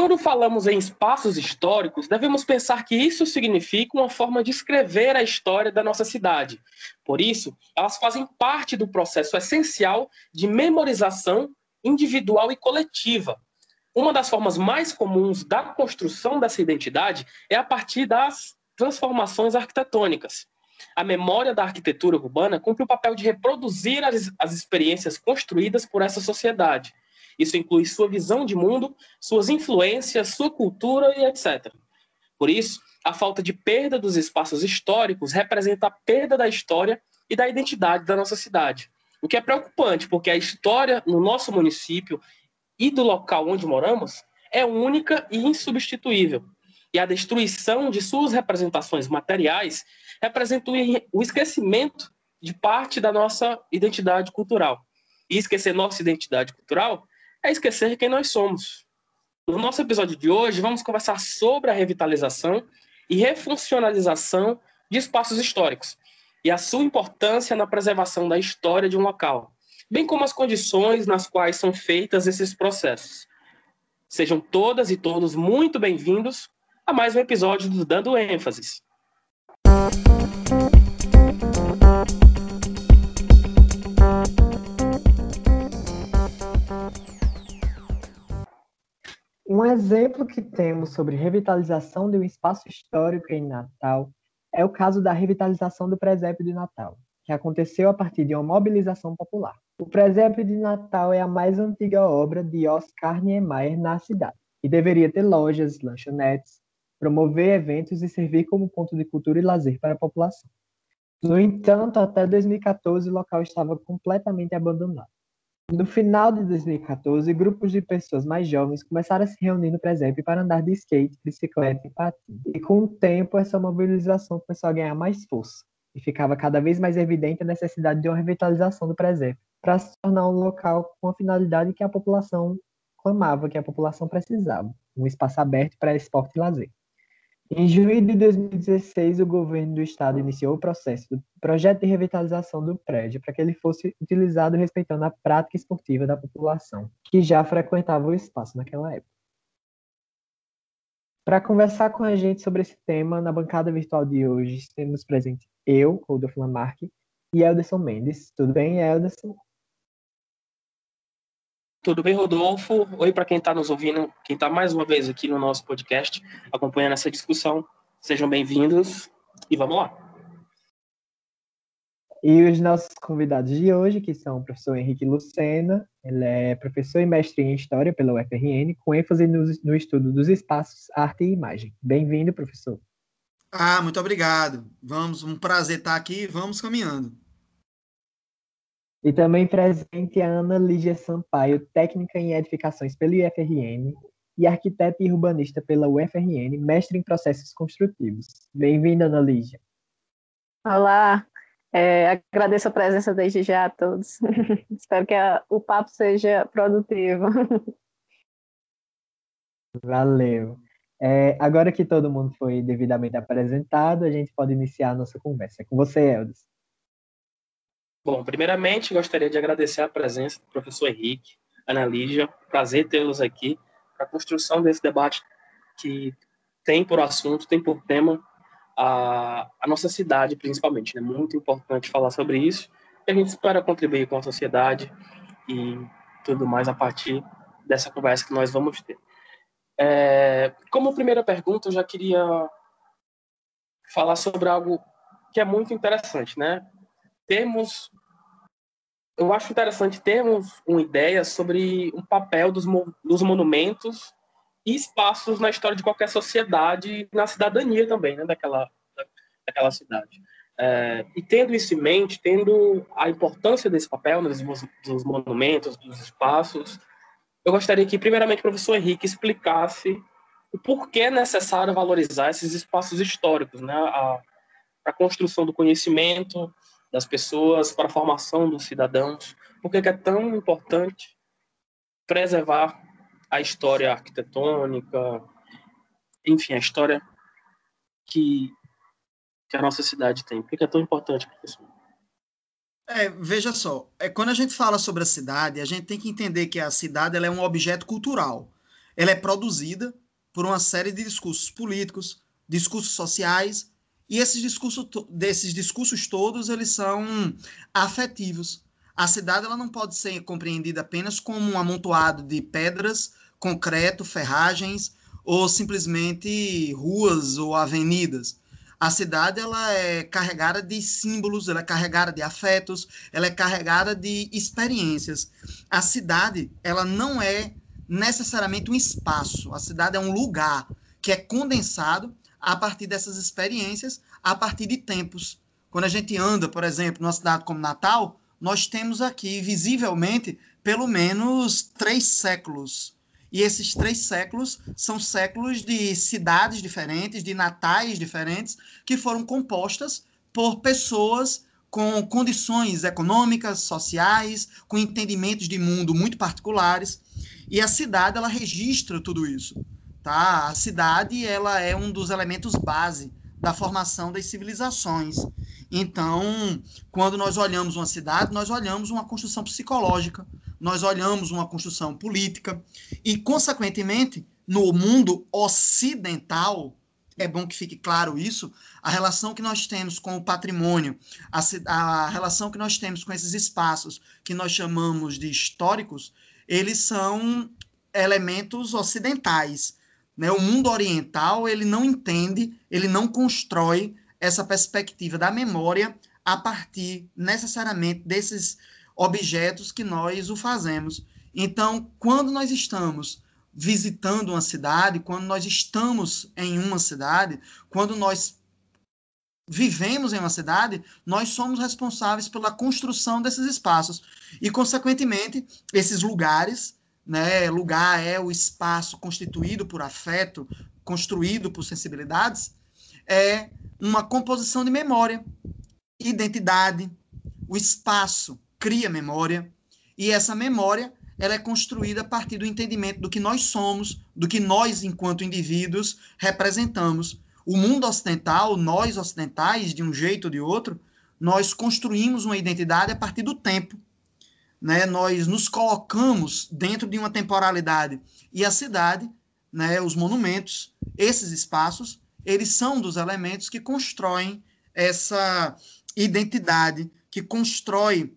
Quando falamos em espaços históricos, devemos pensar que isso significa uma forma de escrever a história da nossa cidade. Por isso, elas fazem parte do processo essencial de memorização individual e coletiva. Uma das formas mais comuns da construção dessa identidade é a partir das transformações arquitetônicas. A memória da arquitetura urbana cumpre o papel de reproduzir as, as experiências construídas por essa sociedade isso inclui sua visão de mundo, suas influências, sua cultura e etc. Por isso, a falta de perda dos espaços históricos representa a perda da história e da identidade da nossa cidade. O que é preocupante, porque a história no nosso município e do local onde moramos é única e insubstituível. E a destruição de suas representações materiais representa o esquecimento de parte da nossa identidade cultural. E esquecer nossa identidade cultural é esquecer quem nós somos. No nosso episódio de hoje, vamos conversar sobre a revitalização e refuncionalização de espaços históricos e a sua importância na preservação da história de um local, bem como as condições nas quais são feitas esses processos. Sejam todas e todos muito bem-vindos a mais um episódio do Dando ênfases. Um exemplo que temos sobre revitalização de um espaço histórico em Natal é o caso da revitalização do presépio de Natal, que aconteceu a partir de uma mobilização popular. O presépio de Natal é a mais antiga obra de Oscar Niemeyer na cidade e deveria ter lojas, lanchonetes, promover eventos e servir como ponto de cultura e lazer para a população. No entanto, até 2014 o local estava completamente abandonado. No final de 2014, grupos de pessoas mais jovens começaram a se reunir no presépio para andar de skate, bicicleta e patins. E com o tempo, essa mobilização começou a ganhar mais força. E ficava cada vez mais evidente a necessidade de uma revitalização do presépio, para se tornar um local com a finalidade que a população clamava, que a população precisava. Um espaço aberto para esporte e lazer. Em junho de 2016, o governo do estado iniciou o processo do projeto de revitalização do prédio para que ele fosse utilizado respeitando a prática esportiva da população, que já frequentava o espaço naquela época. Para conversar com a gente sobre esse tema, na bancada virtual de hoje, temos presente eu, Rodolfo Lamarck, e Elderson Mendes. Tudo bem, Elderson? Tudo bem, Rodolfo? Oi para quem está nos ouvindo, quem está mais uma vez aqui no nosso podcast, acompanhando essa discussão. Sejam bem-vindos e vamos lá. E os nossos convidados de hoje, que são o professor Henrique Lucena, ele é professor e mestre em História pela UFRN, com ênfase no, no estudo dos espaços, arte e imagem. Bem-vindo, professor. Ah, muito obrigado. Vamos, um prazer estar aqui, vamos caminhando. E também presente a Ana Lígia Sampaio, técnica em edificações pela UFRN e arquiteta e urbanista pela UFRN, mestre em processos construtivos. Bem-vinda, Ana Lígia. Olá, é, agradeço a presença desde já a todos. Espero que a, o papo seja produtivo. Valeu. É, agora que todo mundo foi devidamente apresentado, a gente pode iniciar a nossa conversa. Com você, Eldes. Bom, primeiramente, gostaria de agradecer a presença do professor Henrique, Ana Lígia. Prazer tê-los aqui para a construção desse debate que tem por assunto, tem por tema a, a nossa cidade, principalmente. É né? muito importante falar sobre isso e a gente espera contribuir com a sociedade e tudo mais a partir dessa conversa que nós vamos ter. É, como primeira pergunta, eu já queria falar sobre algo que é muito interessante, né? Termos eu acho interessante termos uma ideia sobre o papel dos, dos monumentos e espaços na história de qualquer sociedade, na cidadania também, né, daquela, daquela cidade. É, e tendo isso em mente, tendo a importância desse papel, né, dos, dos monumentos, dos espaços, eu gostaria que, primeiramente, o professor Henrique explicasse o porquê é necessário valorizar esses espaços históricos, né, a, a construção do conhecimento, das pessoas, para a formação dos cidadãos. Por que é tão importante preservar a história arquitetônica, enfim, a história que, que a nossa cidade tem? Por que é tão importante, professor? É, veja só, é, quando a gente fala sobre a cidade, a gente tem que entender que a cidade ela é um objeto cultural. ela é produzida por uma série de discursos políticos, discursos sociais, e esses discursos, desses discursos todos, eles são afetivos. A cidade ela não pode ser compreendida apenas como um amontoado de pedras, concreto, ferragens, ou simplesmente ruas ou avenidas. A cidade ela é carregada de símbolos, ela é carregada de afetos, ela é carregada de experiências. A cidade ela não é necessariamente um espaço. A cidade é um lugar que é condensado a partir dessas experiências, a partir de tempos. Quando a gente anda, por exemplo, numa cidade como Natal, nós temos aqui, visivelmente, pelo menos três séculos. E esses três séculos são séculos de cidades diferentes, de natais diferentes, que foram compostas por pessoas com condições econômicas, sociais, com entendimentos de mundo muito particulares. E a cidade, ela registra tudo isso. Tá? A cidade ela é um dos elementos base da formação das civilizações. Então, quando nós olhamos uma cidade, nós olhamos uma construção psicológica, nós olhamos uma construção política e, consequentemente, no mundo ocidental, é bom que fique claro isso, a relação que nós temos com o patrimônio, a, a relação que nós temos com esses espaços que nós chamamos de históricos, eles são elementos ocidentais. Né? O mundo oriental ele não entende, ele não constrói essa perspectiva da memória a partir necessariamente desses objetos que nós o fazemos. Então, quando nós estamos visitando uma cidade, quando nós estamos em uma cidade, quando nós vivemos em uma cidade, nós somos responsáveis pela construção desses espaços. E, consequentemente, esses lugares né? Lugar é o espaço constituído por afeto, construído por sensibilidades, é uma composição de memória, identidade. O espaço cria memória e essa memória ela é construída a partir do entendimento do que nós somos, do que nós, enquanto indivíduos, representamos. O mundo ocidental, nós ocidentais, de um jeito ou de outro, nós construímos uma identidade a partir do tempo né, nós nos colocamos dentro de uma temporalidade e a cidade, né, os monumentos, esses espaços, eles são dos elementos que constroem essa identidade, que constrói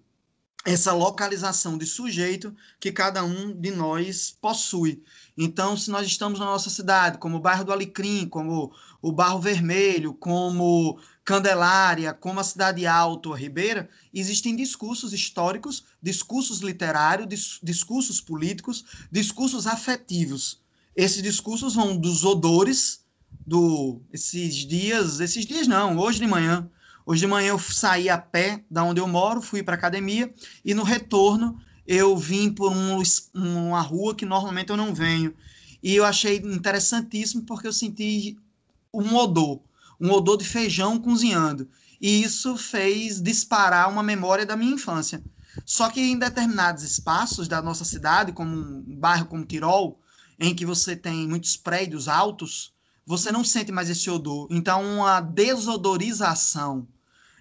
essa localização de sujeito que cada um de nós possui. Então, se nós estamos na nossa cidade, como o bairro do Alecrim, como o Barro Vermelho, como Candelária, como a Cidade Alta, a Ribeira, existem discursos históricos, discursos literários, discursos políticos, discursos afetivos. Esses discursos vão dos odores, do esses dias, esses dias não, hoje de manhã. Hoje de manhã eu saí a pé da onde eu moro, fui para academia e no retorno eu vim por um, uma rua que normalmente eu não venho. E eu achei interessantíssimo porque eu senti um odor, um odor de feijão cozinhando. E isso fez disparar uma memória da minha infância. Só que em determinados espaços da nossa cidade, como um bairro como Tirol, em que você tem muitos prédios altos, você não sente mais esse odor. Então, uma desodorização.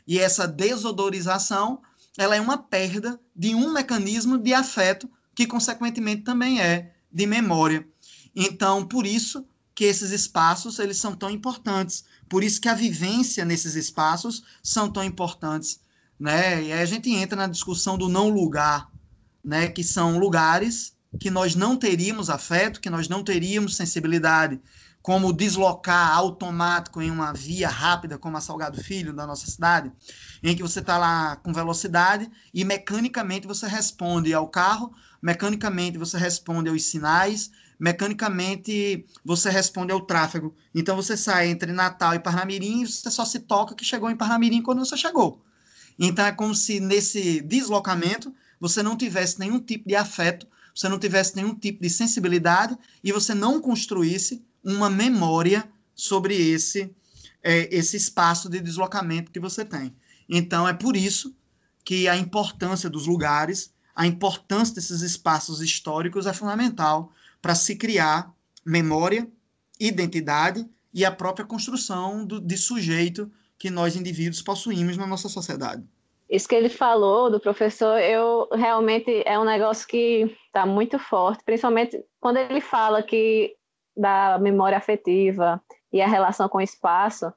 E essa desodorização, ela é uma perda de um mecanismo de afeto que, consequentemente, também é de memória. Então, por isso, que esses espaços eles são tão importantes. Por isso que a vivência nesses espaços são tão importantes, né? E aí a gente entra na discussão do não lugar, né? Que são lugares que nós não teríamos afeto, que nós não teríamos sensibilidade, como deslocar automático em uma via rápida, como a Salgado Filho, da nossa cidade, em que você está lá com velocidade e mecanicamente você responde ao carro, mecanicamente você responde aos sinais, mecanicamente você responde ao tráfego. Então você sai entre Natal e Parnamirim e você só se toca que chegou em Parnamirim quando você chegou. Então é como se nesse deslocamento você não tivesse nenhum tipo de afeto, você não tivesse nenhum tipo de sensibilidade e você não construísse uma memória sobre esse é, esse espaço de deslocamento que você tem. Então é por isso que a importância dos lugares, a importância desses espaços históricos é fundamental para se criar memória, identidade e a própria construção do, de sujeito que nós indivíduos possuímos na nossa sociedade. Isso que ele falou do professor, eu realmente é um negócio que está muito forte, principalmente quando ele fala que da memória afetiva e a relação com o espaço,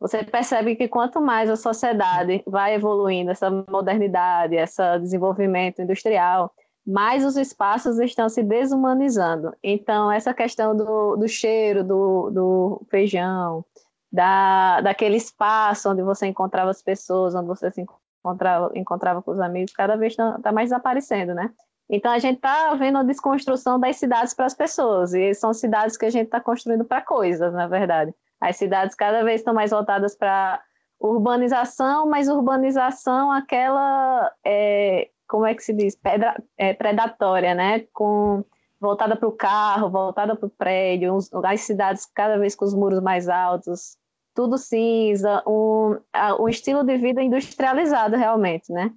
você percebe que quanto mais a sociedade vai evoluindo, essa modernidade, esse desenvolvimento industrial, mais os espaços estão se desumanizando. Então, essa questão do, do cheiro do, do feijão, da, daquele espaço onde você encontrava as pessoas, onde você se encontrava, encontrava com os amigos, cada vez está tá mais desaparecendo, né? Então, a gente está vendo a desconstrução das cidades para as pessoas, e são cidades que a gente está construindo para coisas, na verdade. As cidades cada vez estão mais voltadas para urbanização, mas urbanização aquela, é, como é que se diz, Pedra, é, predatória, né? Com voltada para o carro, voltada para o prédio, as cidades cada vez com os muros mais altos, tudo cinza, um, um estilo de vida industrializado realmente, né?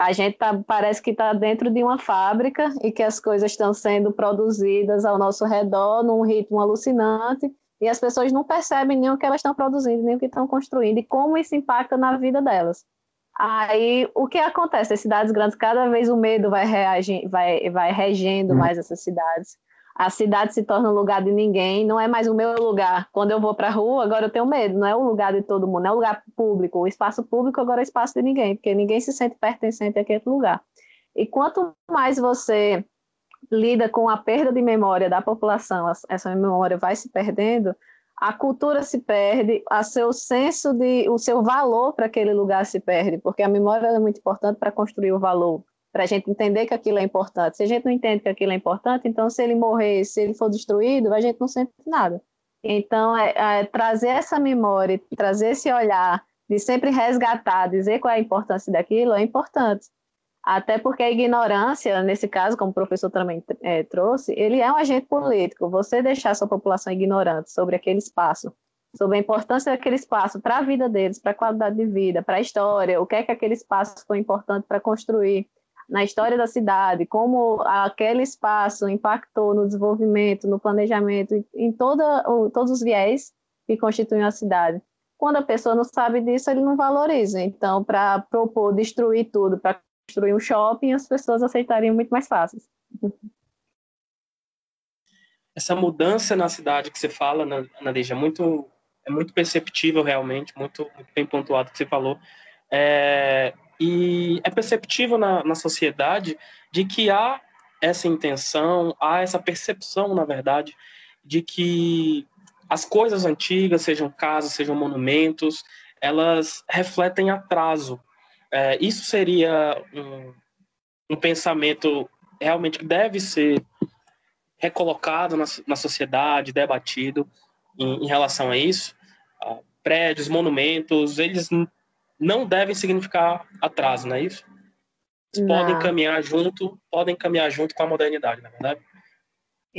A gente tá, parece que está dentro de uma fábrica e que as coisas estão sendo produzidas ao nosso redor num ritmo alucinante e as pessoas não percebem nem o que elas estão produzindo, nem o que estão construindo e como isso impacta na vida delas. Aí, o que acontece? As cidades grandes, cada vez o medo vai, reagir, vai, vai regendo mais essas cidades. A cidade se torna um lugar de ninguém, não é mais o meu lugar. Quando eu vou para a rua, agora eu tenho medo, não é o lugar de todo mundo, não é o lugar público. O espaço público agora é espaço de ninguém, porque ninguém se sente pertencente àquele lugar. E quanto mais você lida com a perda de memória da população, essa memória vai se perdendo, a cultura se perde, a seu senso de, o seu valor para aquele lugar se perde, porque a memória é muito importante para construir o valor, para a gente entender que aquilo é importante. Se a gente não entende que aquilo é importante, então se ele morrer, se ele for destruído, a gente não sente nada. Então, é, é trazer essa memória, trazer esse olhar de sempre resgatar, dizer qual é a importância daquilo, é importante. Até porque a ignorância, nesse caso, como o professor também é, trouxe, ele é um agente político. Você deixar sua população ignorante sobre aquele espaço, sobre a importância daquele espaço para a vida deles, para a qualidade de vida, para a história, o que é que aquele espaço foi importante para construir na história da cidade, como aquele espaço impactou no desenvolvimento, no planejamento, em toda, todos os viés que constituem a cidade. Quando a pessoa não sabe disso, ele não valoriza. Então, para propor destruir tudo, para construir um shopping, as pessoas aceitariam muito mais fácil. Essa mudança na cidade que você fala, Nadeja, é muito, é muito perceptível realmente, muito, muito bem pontuado que você falou. É, e é perceptível na, na sociedade de que há essa intenção, há essa percepção, na verdade, de que as coisas antigas, sejam casas, sejam monumentos, elas refletem atraso, é, isso seria um, um, pensamento realmente que deve ser recolocado na, na sociedade, debatido em, em, relação a isso. Uh, prédios, monumentos, eles não devem significar atraso, não é isso? Eles podem caminhar junto, podem caminhar junto com a modernidade, na é verdade.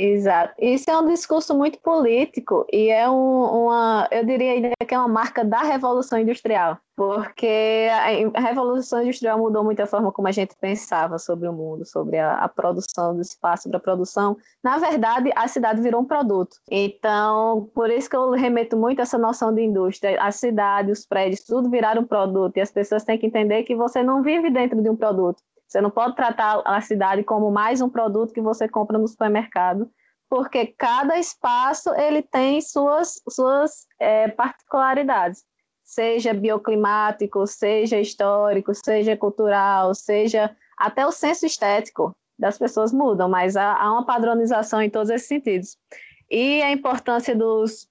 Exato. Isso é um discurso muito político e é um, uma, eu diria ainda que é uma marca da Revolução Industrial, porque a Revolução Industrial mudou muito a forma como a gente pensava sobre o mundo, sobre a, a produção do espaço para produção. Na verdade, a cidade virou um produto. Então, por isso que eu remeto muito a essa noção de indústria. A cidade, os prédios, tudo viraram um produto e as pessoas têm que entender que você não vive dentro de um produto você não pode tratar a cidade como mais um produto que você compra no supermercado, porque cada espaço ele tem suas, suas é, particularidades, seja bioclimático, seja histórico, seja cultural, seja até o senso estético das pessoas mudam, mas há, há uma padronização em todos esses sentidos. E a importância dos,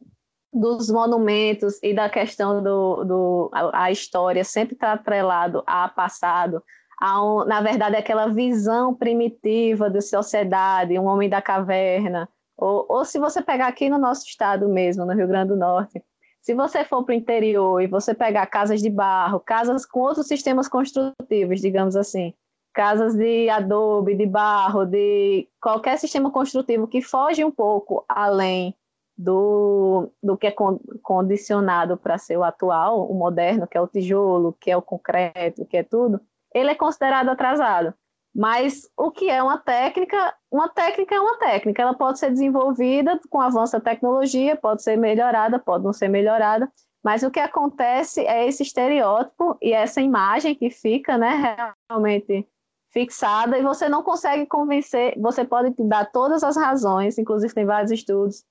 dos monumentos e da questão do, do a, a história sempre está atrelado a passado, um, na verdade, aquela visão primitiva de sociedade, um homem da caverna, ou, ou se você pegar aqui no nosso estado mesmo, no Rio Grande do Norte, se você for para o interior e você pegar casas de barro, casas com outros sistemas construtivos, digamos assim, casas de adobe, de barro, de qualquer sistema construtivo que foge um pouco além do, do que é condicionado para ser o atual, o moderno, que é o tijolo, que é o concreto, que é tudo, ele é considerado atrasado. Mas o que é uma técnica? Uma técnica é uma técnica. Ela pode ser desenvolvida com avanço da tecnologia, pode ser melhorada, pode não ser melhorada, Mas o que acontece é esse estereótipo e essa imagem que fica, né, realmente fixada e você não consegue convencer, você pode dar todas as razões, inclusive tem vários estudos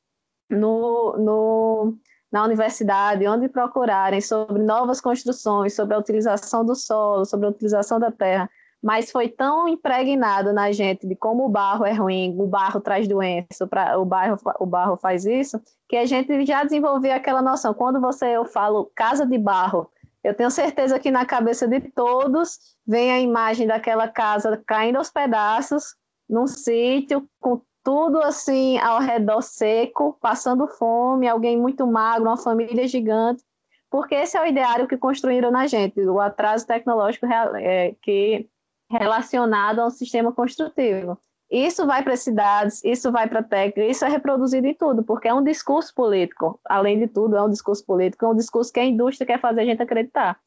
no, no, na universidade, onde procurarem sobre novas construções, sobre a utilização do solo, sobre a utilização da terra, mas foi tão impregnado na gente de como o barro é ruim, o barro traz doença, o, barro, o barro faz isso, que a gente já desenvolveu aquela noção. Quando você eu falo casa de barro, eu tenho certeza que na cabeça de todos vem a imagem daquela casa caindo aos pedaços, num sítio, com tudo assim ao redor seco, passando fome, alguém muito magro, uma família gigante, porque esse é o ideário que construíram na gente, o atraso tecnológico é, que relacionado ao sistema construtivo. Isso vai para as cidades, isso vai para a técnica, isso é reproduzido em tudo, porque é um discurso político. Além de tudo, é um discurso político, é um discurso que a indústria quer fazer a gente acreditar.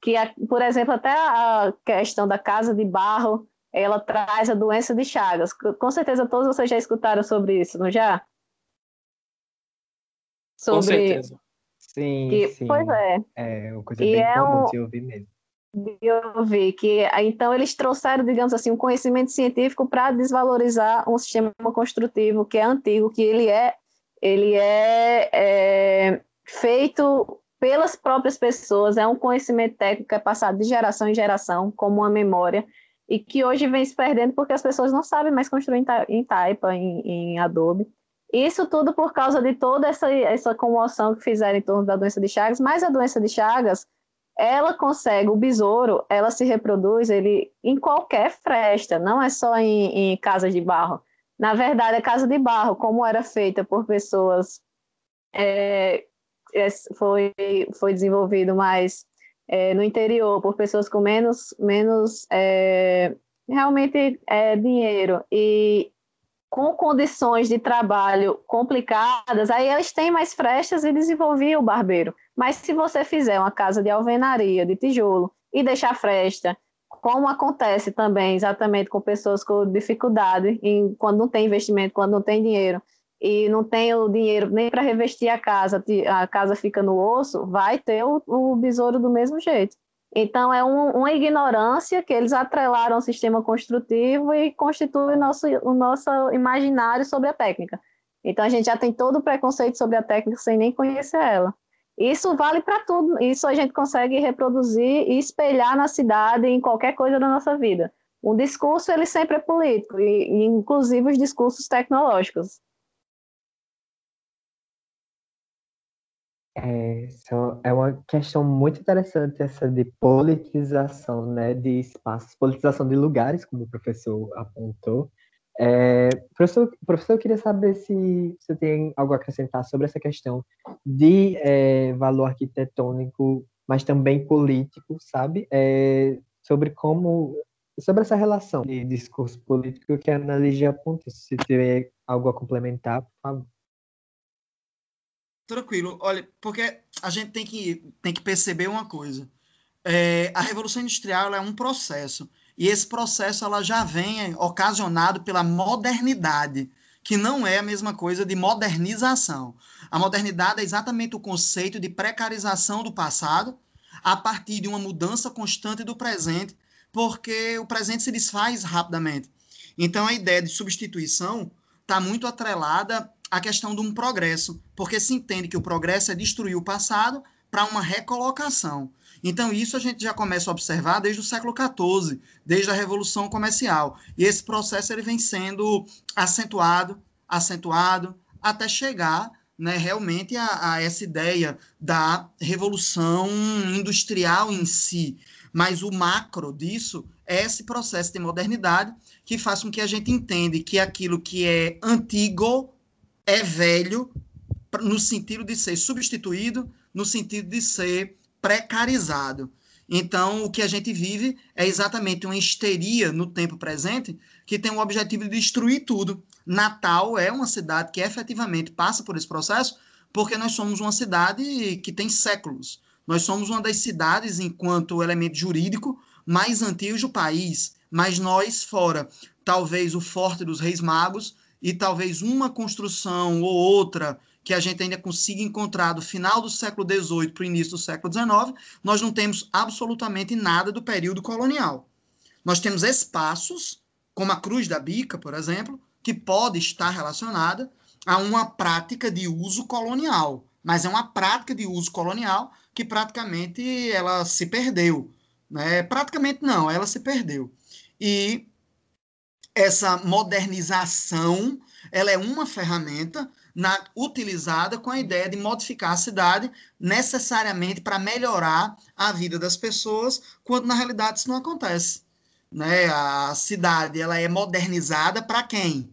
Que, por exemplo, até a questão da casa de barro, ela traz a doença de Chagas. Com certeza todos vocês já escutaram sobre isso, não já? Sobre... Com certeza. Sim, que, sim. Pois é. É uma coisa e bem é comum um... de ouvir mesmo eu vi que então eles trouxeram, digamos assim, um conhecimento científico para desvalorizar um sistema construtivo que é antigo, que ele é ele é, é, feito pelas próprias pessoas, é um conhecimento técnico que é passado de geração em geração, como uma memória, e que hoje vem se perdendo porque as pessoas não sabem mais construir em Taipa, em, em Adobe. Isso tudo por causa de toda essa, essa comoção que fizeram em torno da doença de Chagas, mas a doença de Chagas ela consegue, o besouro, ela se reproduz ele em qualquer fresta, não é só em, em casas de barro. Na verdade, a casa de barro, como era feita por pessoas, é, é foi, foi desenvolvido mais é, no interior, por pessoas com menos, menos é, realmente é, dinheiro e com condições de trabalho complicadas, aí eles têm mais frestas e desenvolviam o barbeiro. Mas se você fizer uma casa de alvenaria, de tijolo, e deixar fresta, como acontece também exatamente com pessoas com dificuldade, em, quando não tem investimento, quando não tem dinheiro, e não tem o dinheiro nem para revestir a casa, a casa fica no osso, vai ter o, o besouro do mesmo jeito. Então, é um, uma ignorância que eles atrelaram ao sistema construtivo e constitui nosso, o nosso imaginário sobre a técnica. Então, a gente já tem todo o preconceito sobre a técnica sem nem conhecer ela. Isso vale para tudo. Isso a gente consegue reproduzir e espelhar na cidade, em qualquer coisa da nossa vida. O discurso, ele sempre é político, e inclusive os discursos tecnológicos. É, é uma questão muito interessante essa de politização, né, de espaços, politização de lugares, como o professor apontou, é, professor, professor, eu queria saber se você tem algo a acrescentar sobre essa questão de é, valor arquitetônico, mas também político, sabe? É, sobre como, sobre essa relação de discurso político que a Ana apontou. Se tiver algo a complementar, por favor. Tranquilo. Olha, porque a gente tem que, tem que perceber uma coisa. É, a Revolução Industrial é um processo e esse processo ela já vem ocasionado pela modernidade, que não é a mesma coisa de modernização. A modernidade é exatamente o conceito de precarização do passado a partir de uma mudança constante do presente, porque o presente se desfaz rapidamente. Então a ideia de substituição está muito atrelada à questão de um progresso, porque se entende que o progresso é destruir o passado para uma recolocação. Então, isso a gente já começa a observar desde o século XIV, desde a Revolução Comercial. E esse processo ele vem sendo acentuado, acentuado, até chegar né, realmente a, a essa ideia da revolução industrial em si. Mas o macro disso é esse processo de modernidade que faz com que a gente entenda que aquilo que é antigo é velho no sentido de ser substituído, no sentido de ser precarizado. Então, o que a gente vive é exatamente uma histeria no tempo presente que tem o objetivo de destruir tudo. Natal é uma cidade que efetivamente passa por esse processo porque nós somos uma cidade que tem séculos. Nós somos uma das cidades, enquanto elemento jurídico, mais antigos do país. Mas nós, fora talvez o Forte dos Reis Magos e talvez uma construção ou outra que a gente ainda consiga encontrar do final do século XVIII para o início do século XIX, nós não temos absolutamente nada do período colonial. Nós temos espaços, como a Cruz da Bica, por exemplo, que pode estar relacionada a uma prática de uso colonial, mas é uma prática de uso colonial que praticamente ela se perdeu. Né? Praticamente não, ela se perdeu. E essa modernização ela é uma ferramenta na, utilizada com a ideia de modificar a cidade necessariamente para melhorar a vida das pessoas, quando na realidade isso não acontece. Né? A cidade ela é modernizada para quem?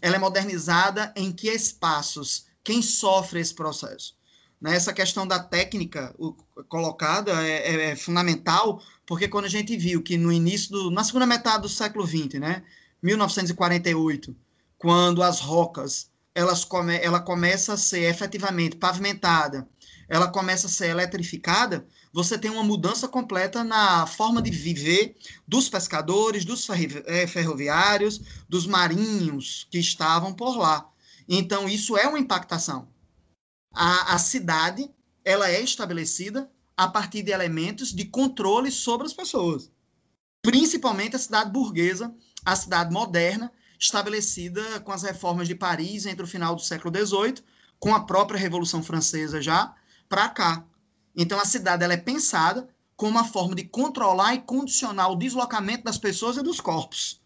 Ela é modernizada em que espaços? Quem sofre esse processo? Né? Essa questão da técnica o, colocada é, é, é, fundamental, porque quando a gente viu que no início, do, na segunda metade do século XX, né? 1948, quando as rocas elas come, ela começa a ser efetivamente pavimentada, ela começa a ser eletrificada, você tem uma mudança completa na forma de viver dos pescadores, dos eh, ferroviários, dos marinhos que estavam por lá. Então, isso é uma impactação. A, a cidade ela é estabelecida a partir de elementos de controle sobre as pessoas. Principalmente a cidade burguesa, a cidade moderna, estabelecida com as reformas de Paris entre o final do século XVIII, com a própria Revolução Francesa já, para cá. Então a cidade ela é pensada como uma forma de controlar e condicionar o deslocamento das pessoas e dos corpos.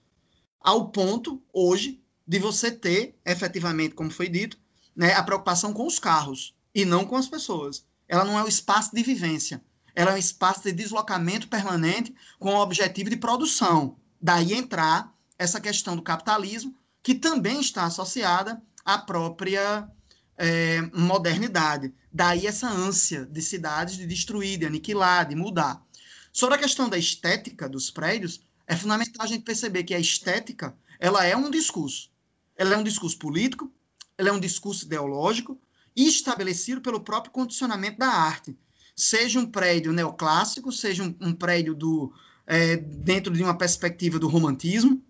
Ao ponto, hoje, de você ter, efetivamente, como foi dito, né, a preocupação com os carros e não com as pessoas. Ela não é um espaço de vivência, ela é um espaço de deslocamento permanente com o objetivo de produção. Daí entrar essa questão do capitalismo, que também está associada à própria é, modernidade. Daí essa ânsia de cidades de destruir, de aniquilar, de mudar. Sobre a questão da estética dos prédios, é fundamental a gente perceber que a estética ela é um discurso. Ela é um discurso político, ela é um discurso ideológico estabelecido pelo próprio condicionamento da arte. Seja um prédio neoclássico, seja um, um prédio do, é, dentro de uma perspectiva do romantismo,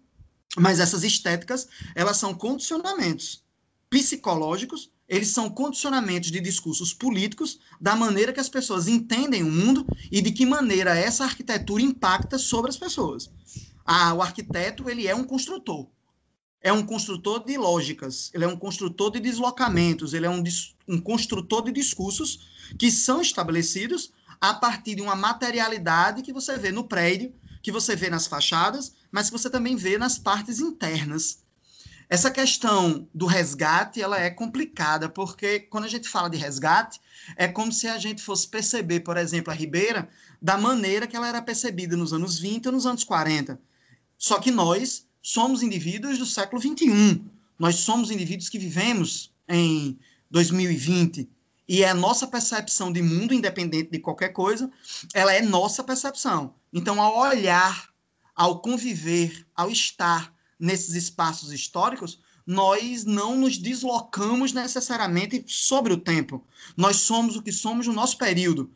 mas essas estéticas, elas são condicionamentos psicológicos, eles são condicionamentos de discursos políticos da maneira que as pessoas entendem o mundo e de que maneira essa arquitetura impacta sobre as pessoas. Ah, o arquiteto, ele é um construtor. É um construtor de lógicas, ele é um construtor de deslocamentos, ele é um, um construtor de discursos que são estabelecidos a partir de uma materialidade que você vê no prédio, que você vê nas fachadas, mas que você também vê nas partes internas. Essa questão do resgate, ela é complicada, porque quando a gente fala de resgate, é como se a gente fosse perceber, por exemplo, a Ribeira da maneira que ela era percebida nos anos 20 ou nos anos 40. Só que nós somos indivíduos do século 21. Nós somos indivíduos que vivemos em 2020 e é a nossa percepção de mundo, independente de qualquer coisa, ela é nossa percepção. Então, ao olhar ao conviver, ao estar nesses espaços históricos, nós não nos deslocamos necessariamente sobre o tempo. Nós somos o que somos no nosso período.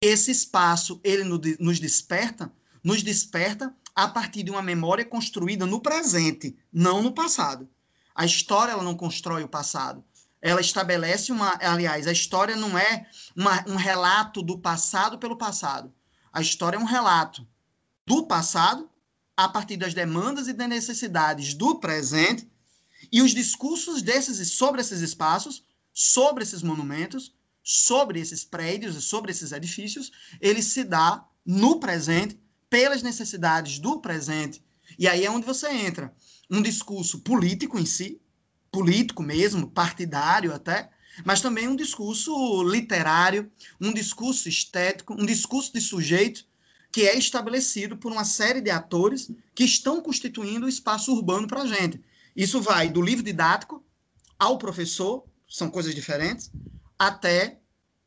Esse espaço, ele nos desperta, nos desperta a partir de uma memória construída no presente, não no passado. A história ela não constrói o passado. Ela estabelece uma, aliás, a história não é uma, um relato do passado pelo passado. A história é um relato do passado, a partir das demandas e das necessidades do presente, e os discursos desses sobre esses espaços, sobre esses monumentos, sobre esses prédios e sobre esses edifícios, ele se dá no presente, pelas necessidades do presente. E aí é onde você entra. Um discurso político em si, político mesmo, partidário até, mas também um discurso literário, um discurso estético, um discurso de sujeito que é estabelecido por uma série de atores que estão constituindo o espaço urbano para a gente. Isso vai do livro didático ao professor, são coisas diferentes, até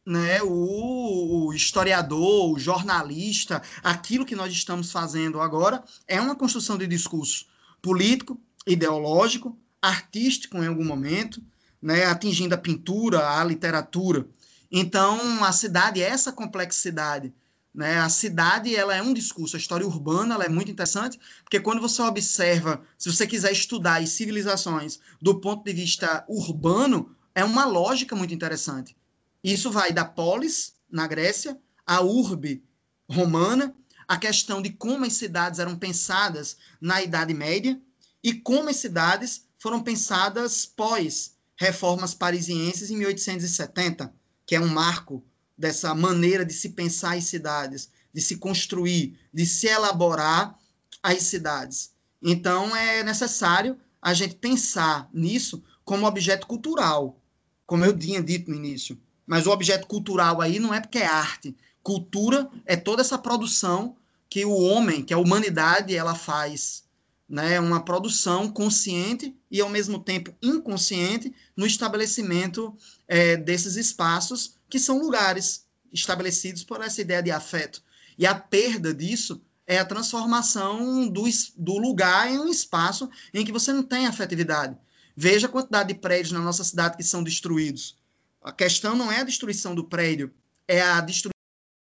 né, o, o, historiador, o jornalista, aquilo que nós estamos fazendo agora é uma construção de discurso político, ideológico, artístico em algum momento, né, atingindo a pintura, a literatura. Então, a cidade é essa complexidade né? A cidade ela é um discurso, a história urbana ela é muito interessante, porque quando você observa, se você quiser estudar as civilizações do ponto de vista urbano, é uma lógica muito interessante. Isso vai da polis, na Grécia, a urbe romana, a questão de como as cidades eram pensadas na Idade Média e como as cidades foram pensadas pós reformas parisienses em 1870, que é um marco dessa maneira de se pensar as cidades, de se construir, de se elaborar as cidades. Então é necessário a gente pensar nisso como objeto cultural, como eu tinha dito no início. Mas o objeto cultural aí não é porque é arte. Cultura é toda essa produção que o homem, que a humanidade, ela faz. Né? Uma produção consciente e, ao mesmo tempo, inconsciente no estabelecimento é, desses espaços que são lugares estabelecidos por essa ideia de afeto. E a perda disso é a transformação do, do lugar em um espaço em que você não tem afetividade. Veja a quantidade de prédios na nossa cidade que são destruídos. A questão não é a destruição do prédio, é a destruição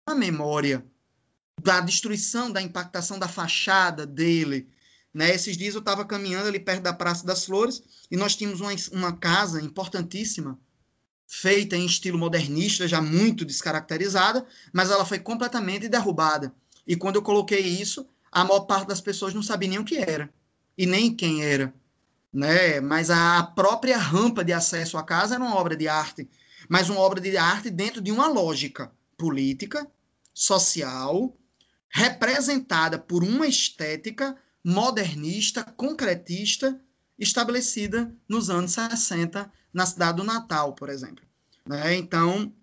da memória, da destruição, da impactação da fachada dele. Né? Esses dias eu estava caminhando ali perto da Praça das Flores e nós tínhamos uma, uma casa importantíssima, feita em estilo modernista, já muito descaracterizada, mas ela foi completamente derrubada. E quando eu coloquei isso, a maior parte das pessoas não sabia nem o que era e nem quem era né? Mas a própria rampa de acesso à casa era uma obra de arte, mas uma obra de arte dentro de uma lógica política, social, representada por uma estética modernista, concretista, estabelecida nos anos 60 na cidade do Natal, por exemplo. Né? Então,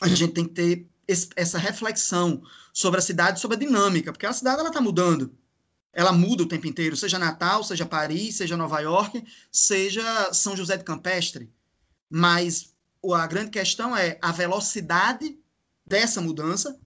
a gente tem que ter essa reflexão sobre a cidade, sobre a dinâmica, porque a cidade está mudando ela muda o tempo inteiro, seja Natal, seja Paris, seja Nova York, seja São José de Campestre. Mas a grande questão é a velocidade dessa mudança,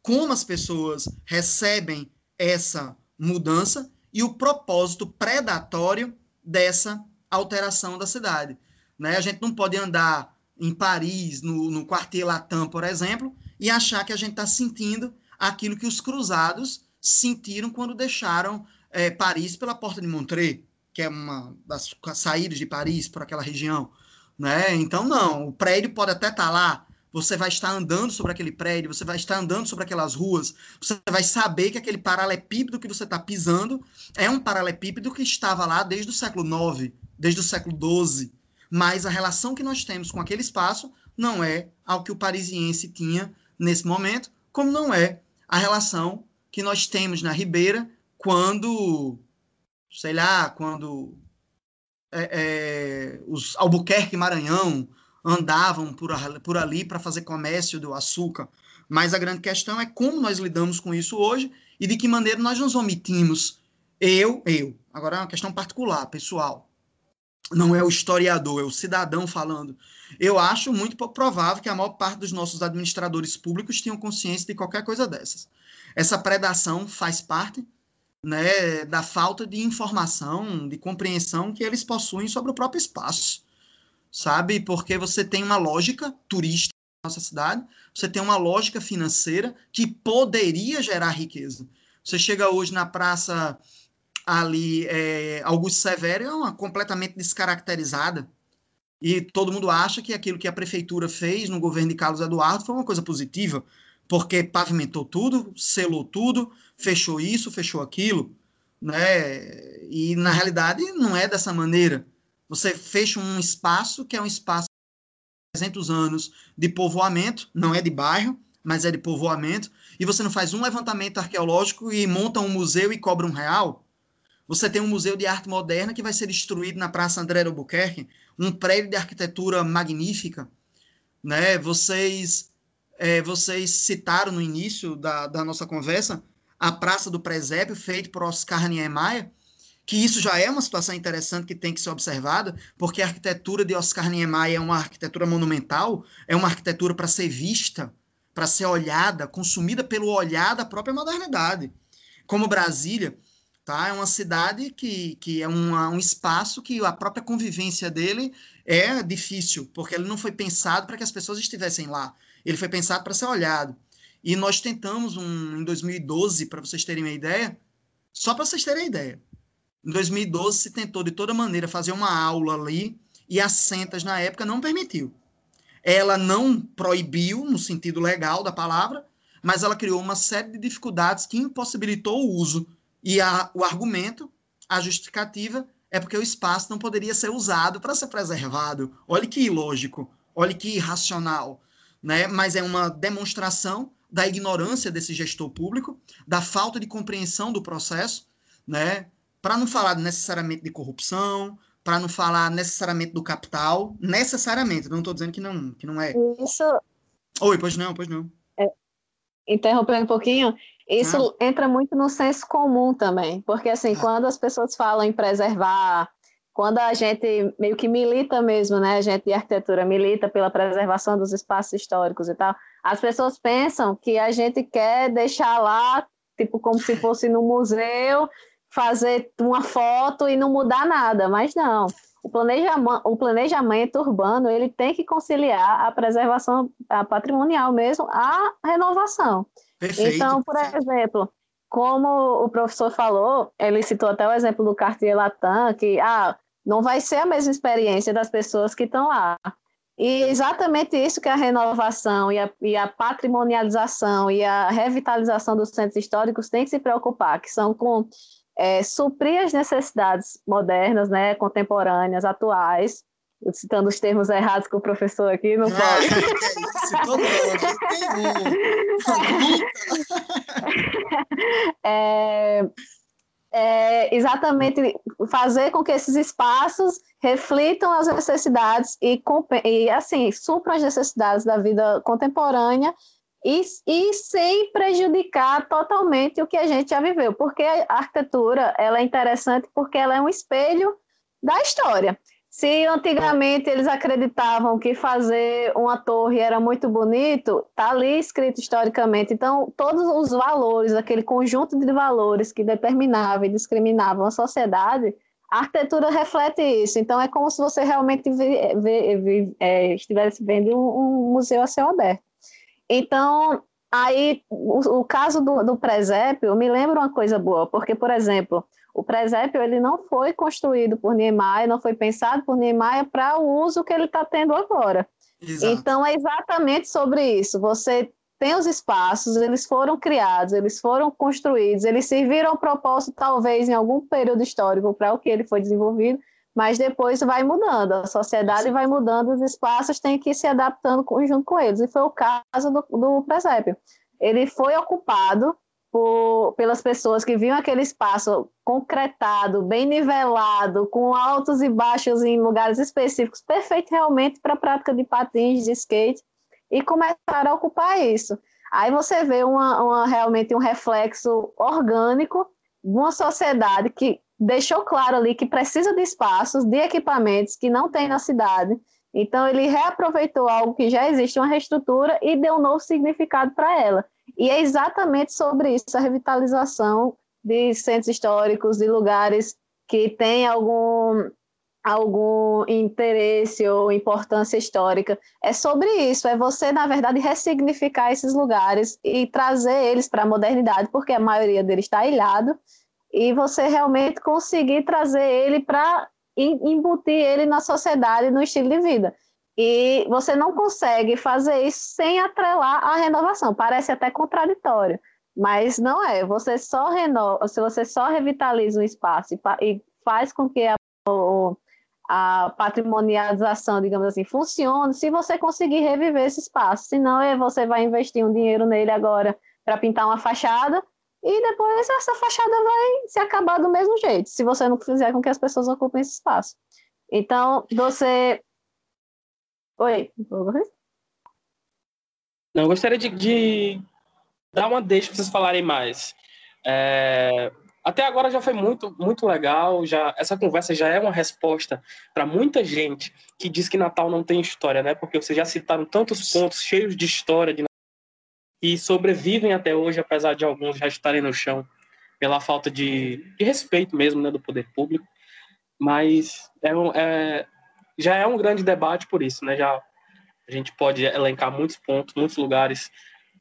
como as pessoas recebem essa mudança e o propósito predatório dessa alteração da cidade. Né? A gente não pode andar em Paris, no, no Quartier Latam, por exemplo, e achar que a gente está sentindo aquilo que os cruzados sentiram quando deixaram é, Paris pela porta de Montreux, que é uma das saídas de Paris por aquela região. Né? Então, não, o prédio pode até estar tá lá, você vai estar andando sobre aquele prédio, você vai estar andando sobre aquelas ruas, você vai saber que aquele paralelepípedo que você está pisando é um paralelepípedo que estava lá desde o século IX, desde o século XII. Mas a relação que nós temos com aquele espaço não é ao que o parisiense tinha nesse momento, como não é a relação que nós temos na Ribeira quando, sei lá, quando é, é, os Albuquerque Maranhão andavam por, por ali para fazer comércio do açúcar. Mas a grande questão é como nós lidamos com isso hoje e de que maneira nós nos omitimos. Eu, eu. Agora é uma questão particular, pessoal. Não é o historiador, é o cidadão falando. Eu acho muito provável que a maior parte dos nossos administradores públicos tenham consciência de qualquer coisa dessas. Essa predação faz parte né, da falta de informação, de compreensão que eles possuem sobre o próprio espaço, sabe? Porque você tem uma lógica turística na nossa cidade, você tem uma lógica financeira que poderia gerar riqueza. Você chega hoje na praça ali, é, Augusto Severo, é uma completamente descaracterizada, e todo mundo acha que aquilo que a prefeitura fez no governo de Carlos Eduardo foi uma coisa positiva porque pavimentou tudo, selou tudo, fechou isso, fechou aquilo, né? E na realidade não é dessa maneira. Você fecha um espaço que é um espaço de 300 anos de povoamento, não é de bairro, mas é de povoamento, e você não faz um levantamento arqueológico e monta um museu e cobra um real. Você tem um museu de arte moderna que vai ser destruído na Praça André Albuquerque, um prédio de arquitetura magnífica, né? Vocês é, vocês citaram no início da, da nossa conversa a Praça do Presépio, feito por Oscar Niemeyer, que isso já é uma situação interessante que tem que ser observada, porque a arquitetura de Oscar Niemeyer é uma arquitetura monumental, é uma arquitetura para ser vista, para ser olhada, consumida pelo olhar da própria modernidade. Como Brasília, tá? É uma cidade que, que é uma, um espaço que a própria convivência dele é difícil, porque ele não foi pensado para que as pessoas estivessem lá. Ele foi pensado para ser olhado. E nós tentamos um, em 2012, para vocês terem uma ideia, só para vocês terem ideia. Em 2012 se tentou de toda maneira fazer uma aula ali e a Sentas, na época, não permitiu. Ela não proibiu, no sentido legal da palavra, mas ela criou uma série de dificuldades que impossibilitou o uso. E a, o argumento, a justificativa, é porque o espaço não poderia ser usado para ser preservado. Olha que ilógico, olha que irracional. Né? Mas é uma demonstração da ignorância desse gestor público, da falta de compreensão do processo, né? Para não falar necessariamente de corrupção, para não falar necessariamente do capital, necessariamente, não estou dizendo que não, que não é. Isso. Oi, pois não, pois não. É, interrompendo um pouquinho, isso ah. entra muito no senso comum também, porque assim, ah. quando as pessoas falam em preservar, quando a gente meio que milita mesmo, né, a gente de arquitetura milita pela preservação dos espaços históricos e tal, as pessoas pensam que a gente quer deixar lá, tipo, como se fosse no museu, fazer uma foto e não mudar nada, mas não. O planejamento, o planejamento urbano ele tem que conciliar a preservação a patrimonial mesmo, a renovação. Perfeito. Então, por exemplo, como o professor falou, ele citou até o exemplo do Cartier Latam, que ah, não vai ser a mesma experiência das pessoas que estão lá. E exatamente isso que a renovação e a, e a, patrimonialização e a revitalização dos centros históricos tem que se preocupar, que são com é, suprir as necessidades modernas, né, contemporâneas, atuais, citando os termos errados que o professor aqui não pode. é, é, exatamente fazer com que esses espaços reflitam as necessidades e, e assim supram as necessidades da vida contemporânea e, e sem prejudicar totalmente o que a gente já viveu, porque a arquitetura ela é interessante porque ela é um espelho da história. Se antigamente eles acreditavam que fazer uma torre era muito bonito, está ali escrito historicamente. Então, todos os valores, aquele conjunto de valores que determinavam e discriminavam a sociedade, a arquitetura reflete isso. Então, é como se você realmente vê, vê, vê, é, estivesse vendo um, um museu a céu aberto. Então, aí, o, o caso do, do presépio me lembra uma coisa boa, porque, por exemplo, o presépio ele não foi construído por Niemeyer, não foi pensado por Niemeyer para o uso que ele está tendo agora. Exato. Então, é exatamente sobre isso. Você tem os espaços, eles foram criados, eles foram construídos, eles serviram ao propósito, talvez, em algum período histórico para o que ele foi desenvolvido, mas depois vai mudando, a sociedade vai mudando, os espaços têm que ir se adaptando junto com eles, e foi o caso do, do presépio. Ele foi ocupado por, pelas pessoas que viam aquele espaço concretado, bem nivelado, com altos e baixos em lugares específicos, perfeito realmente para a prática de patins, de skate, e começaram a ocupar isso. Aí você vê uma, uma, realmente um reflexo orgânico de uma sociedade que deixou claro ali que precisa de espaços, de equipamentos que não tem na cidade. Então, ele reaproveitou algo que já existe, uma reestrutura, e deu um novo significado para ela. E é exatamente sobre isso, a revitalização de centros históricos, de lugares que têm algum, algum interesse ou importância histórica. É sobre isso, é você, na verdade, ressignificar esses lugares e trazer eles para a modernidade, porque a maioria deles está ilhado, e você realmente conseguir trazer ele para embutir ele na sociedade, no estilo de vida. E você não consegue fazer isso sem atrelar a renovação. Parece até contraditório, mas não é. Você só renova, se você só revitaliza um espaço e faz com que a, a patrimonialização, digamos assim, funcione, se você conseguir reviver esse espaço. Senão, é, você vai investir um dinheiro nele agora para pintar uma fachada e depois essa fachada vai se acabar do mesmo jeito, se você não fizer com que as pessoas ocupem esse espaço. Então, você. Oi, Não, gostaria de, de dar uma deixa para vocês falarem mais. É, até agora já foi muito, muito legal. Já essa conversa já é uma resposta para muita gente que diz que Natal não tem história, né? Porque vocês já citaram tantos pontos cheios de história de e sobrevivem até hoje, apesar de alguns já estarem no chão pela falta de, de respeito mesmo né, do poder público. Mas é, é, já é um grande debate por isso, né? Já a gente pode elencar muitos pontos, muitos lugares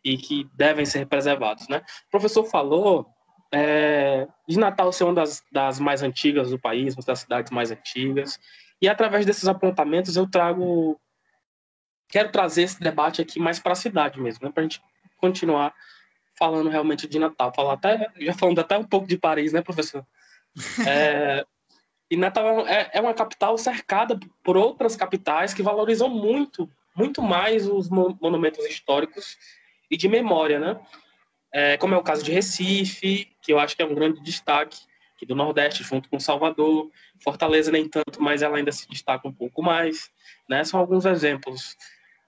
e que devem ser preservados, né? O professor falou é, de Natal ser uma das, das mais antigas do país, uma das cidades mais antigas, E através desses apontamentos eu trago quero trazer esse debate aqui mais para a cidade mesmo, né? Para a gente continuar falando realmente de Natal, falar até já falando até um pouco de Paris, né, professor? É, e Natal é, é uma capital cercada por outras capitais que valorizam muito, muito mais os monumentos históricos e de memória, né? É, como é o caso de Recife, que eu acho que é um grande destaque aqui do Nordeste, junto com Salvador. Fortaleza nem tanto, mas ela ainda se destaca um pouco mais. Né? São alguns exemplos.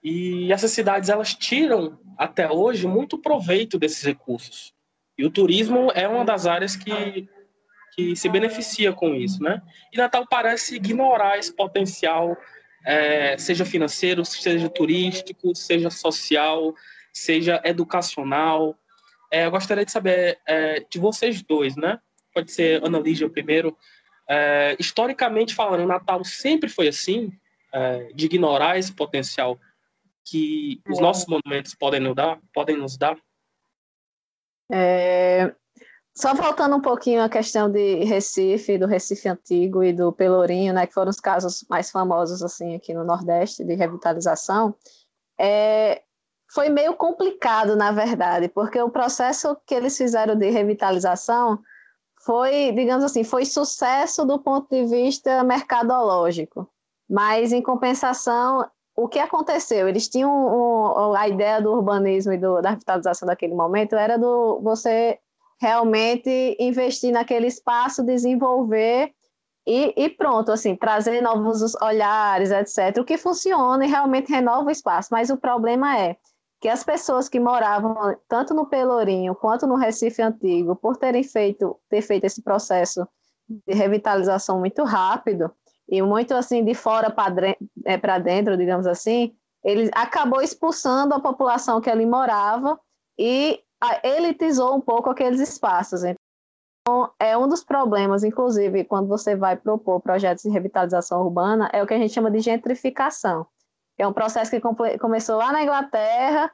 E essas cidades elas tiram até hoje muito proveito desses recursos. E o turismo é uma das áreas que, que se beneficia com isso, né? E Natal parece ignorar esse potencial, é, seja financeiro, seja turístico, seja social, seja educacional. É, eu gostaria de saber é, de vocês dois, né? Pode ser Ana Lígia primeiro. É, historicamente falando, Natal sempre foi assim, é, de ignorar esse potencial que os é. nossos monumentos podem nos dar? Podem nos dar? É, só voltando um pouquinho à questão de Recife, do Recife Antigo e do Pelourinho, né, que foram os casos mais famosos assim aqui no Nordeste de revitalização, é, foi meio complicado, na verdade, porque o processo que eles fizeram de revitalização foi, digamos assim, foi sucesso do ponto de vista mercadológico, mas em compensação o que aconteceu? Eles tinham um, a ideia do urbanismo e do, da revitalização daquele momento era do você realmente investir naquele espaço, desenvolver e, e, pronto, assim, trazer novos olhares, etc. O que funciona e realmente renova o espaço. Mas o problema é que as pessoas que moravam tanto no Pelourinho quanto no Recife Antigo, por terem feito, ter feito esse processo de revitalização muito rápido, e muito assim de fora para dentro, digamos assim, ele acabou expulsando a população que ali morava e elitizou um pouco aqueles espaços. Então, é um dos problemas, inclusive, quando você vai propor projetos de revitalização urbana, é o que a gente chama de gentrificação. É um processo que começou lá na Inglaterra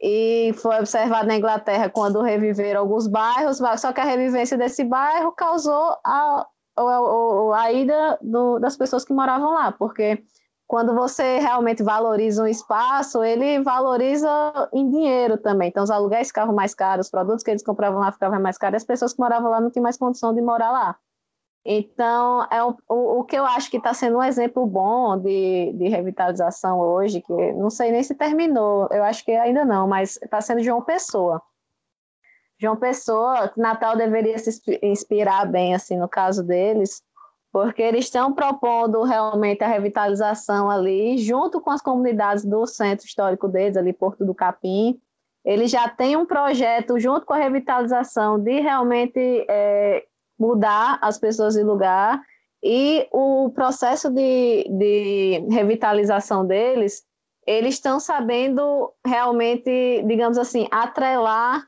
e foi observado na Inglaterra quando reviveram alguns bairros, só que a revivência desse bairro causou a, a ida do, das pessoas que moravam lá, porque quando você realmente valoriza um espaço, ele valoriza em dinheiro também. Então, os aluguéis ficavam mais caros, os produtos que eles compravam lá ficavam mais caros, e as pessoas que moravam lá não tinham mais condição de morar lá. Então, é o, o, o que eu acho que está sendo um exemplo bom de, de revitalização hoje, que não sei nem se terminou, eu acho que ainda não, mas está sendo João Pessoa. João Pessoa, Natal deveria se inspirar bem, assim, no caso deles, porque eles estão propondo realmente a revitalização ali, junto com as comunidades do centro histórico deles, ali Porto do Capim. Eles já têm um projeto, junto com a revitalização, de realmente é, mudar as pessoas de lugar, e o processo de, de revitalização deles, eles estão sabendo realmente, digamos assim, atrelar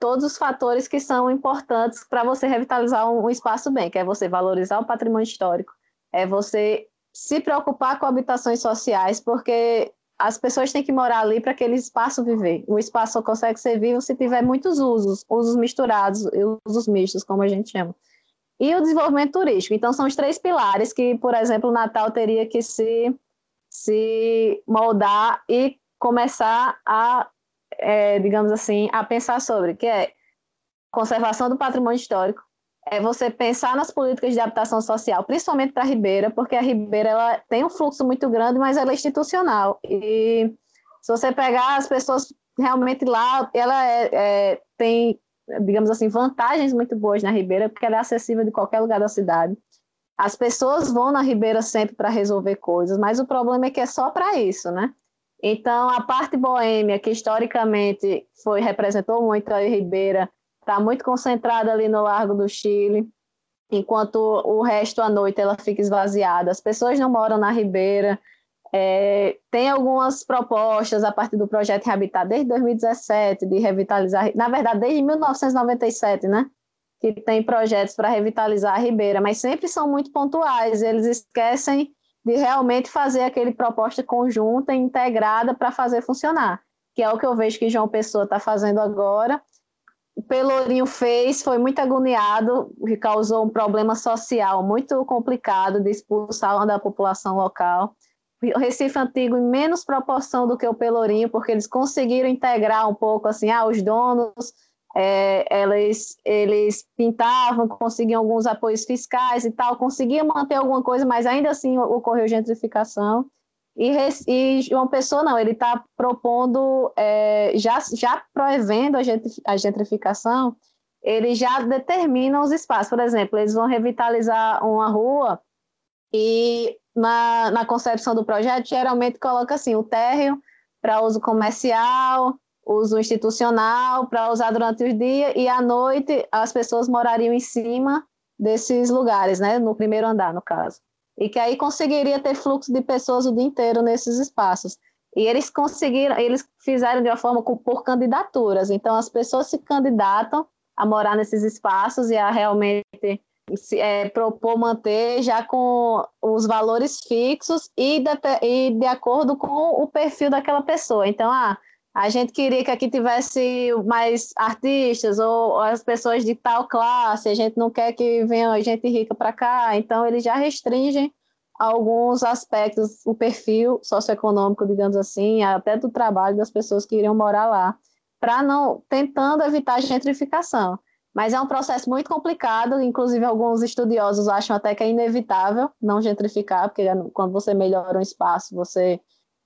todos os fatores que são importantes para você revitalizar um, um, espaço bem, que é você valorizar o patrimônio histórico, é você se preocupar com habitações sociais, porque as pessoas têm que morar ali para aquele espaço viver. O espaço só consegue ser vivo se tiver muitos usos, usos misturados, usos mistos, como a gente chama. E o desenvolvimento turístico. Então, são os três pilares que, por exemplo, o Natal teria que se, se moldar e começar a é, digamos assim, a pensar sobre, que é conservação do patrimônio histórico, é você pensar nas políticas de adaptação social, principalmente para a Ribeira, porque a Ribeira ela tem um fluxo muito grande, mas ela é institucional. E se você pegar as pessoas realmente lá, ela é, é, tem, digamos assim, vantagens muito boas na Ribeira, porque ela é acessível de qualquer lugar da cidade. As pessoas vão na Ribeira sempre para resolver coisas, mas o problema é que é só para isso, né? Então, a parte boêmia, que historicamente foi representou muito a Ribeira, está muito concentrada ali no Largo do Chile, enquanto o resto à noite ela fica esvaziada. As pessoas não moram na Ribeira. É, tem algumas propostas a partir do projeto Rehabitar desde 2017 de revitalizar, na verdade desde 1997, né? Que tem projetos para revitalizar a Ribeira, mas sempre são muito pontuais. Eles esquecem de realmente fazer aquele proposta conjunta, integrada para fazer funcionar, que é o que eu vejo que João Pessoa está fazendo agora. o Pelourinho fez foi muito agoniado, que causou um problema social muito complicado de expulsão da população local. O Recife Antigo em menos proporção do que o Pelourinho, porque eles conseguiram integrar um pouco assim, ah, os donos, é, eles, eles pintavam, conseguiam alguns apoios fiscais e tal, conseguiam manter alguma coisa, mas ainda assim ocorreu gentrificação. E, e João Pessoa não, ele está propondo, é, já, já proevendo a gentrificação, ele já determina os espaços. Por exemplo, eles vão revitalizar uma rua e na, na concepção do projeto geralmente coloca assim, o térreo para uso comercial, uso institucional, para usar durante o dia e à noite as pessoas morariam em cima desses lugares, né, no primeiro andar, no caso e que aí conseguiria ter fluxo de pessoas o dia inteiro nesses espaços. E eles conseguiram, eles fizeram de uma forma por candidaturas. Então, as pessoas se candidatam a morar nesses espaços e a realmente se, é, propor manter já com os valores fixos e de, e de acordo com o perfil daquela pessoa. Então, ah, a gente queria que aqui tivesse mais artistas ou, as pessoas de tal classe, a gente não quer que venha gente rica para cá, então eles já restringem alguns aspectos, o perfil socioeconômico, digamos assim, até do trabalho das pessoas que iriam morar lá, para não tentando evitar a gentrificação. Mas é um processo muito complicado, inclusive alguns estudiosos acham até que é inevitável não gentrificar, porque quando você melhora um espaço, você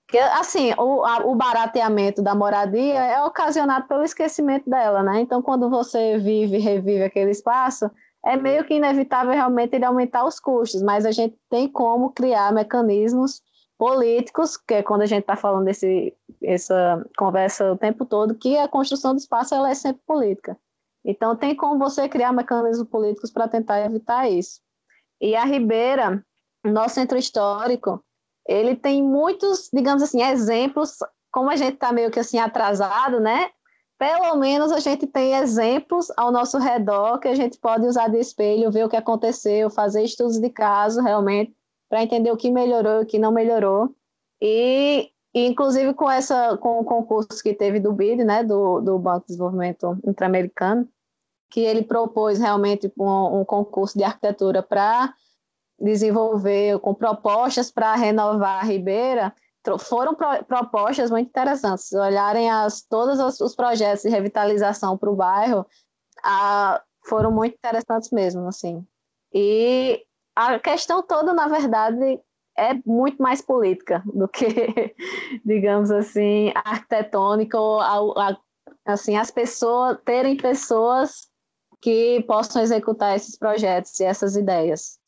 que, assim, o, a, o barateamento da moradia é ocasionado pelo esquecimento dela, né? Então, quando você vive e revive aquele espaço, é meio que inevitável realmente ele aumentar os custos, mas a gente tem como criar mecanismos políticos, que é quando a gente está falando desse, essa conversa o tempo todo, que a construção do espaço ela é sempre política. Então, tem como você criar mecanismos políticos para tentar evitar isso. E a Ribeira, nosso centro histórico, ele tem muitos, digamos assim, exemplos, como a gente está meio que assim atrasado, né? Pelo menos a gente tem exemplos ao nosso redor que a gente pode usar de espelho, ver o que aconteceu, fazer estudos de caso realmente, para entender o que melhorou e o que não melhorou. E, inclusive com essa com o concurso que teve do BID, né, do, do Banco de Desenvolvimento Interamericano, que ele propôs realmente um, um concurso de arquitetura para desenvolver com propostas para renovar a Ribeira, foram pro, propostas muito interessantes. Se olharem as, todos os, os projetos de revitalização para o bairro, a, foram muito interessantes mesmo, assim. E a questão toda, na verdade, é muito mais política do que, digamos assim, arquitetônica a, a, assim, as pessoas terem pessoas que possam executar esses projetos e essas ideias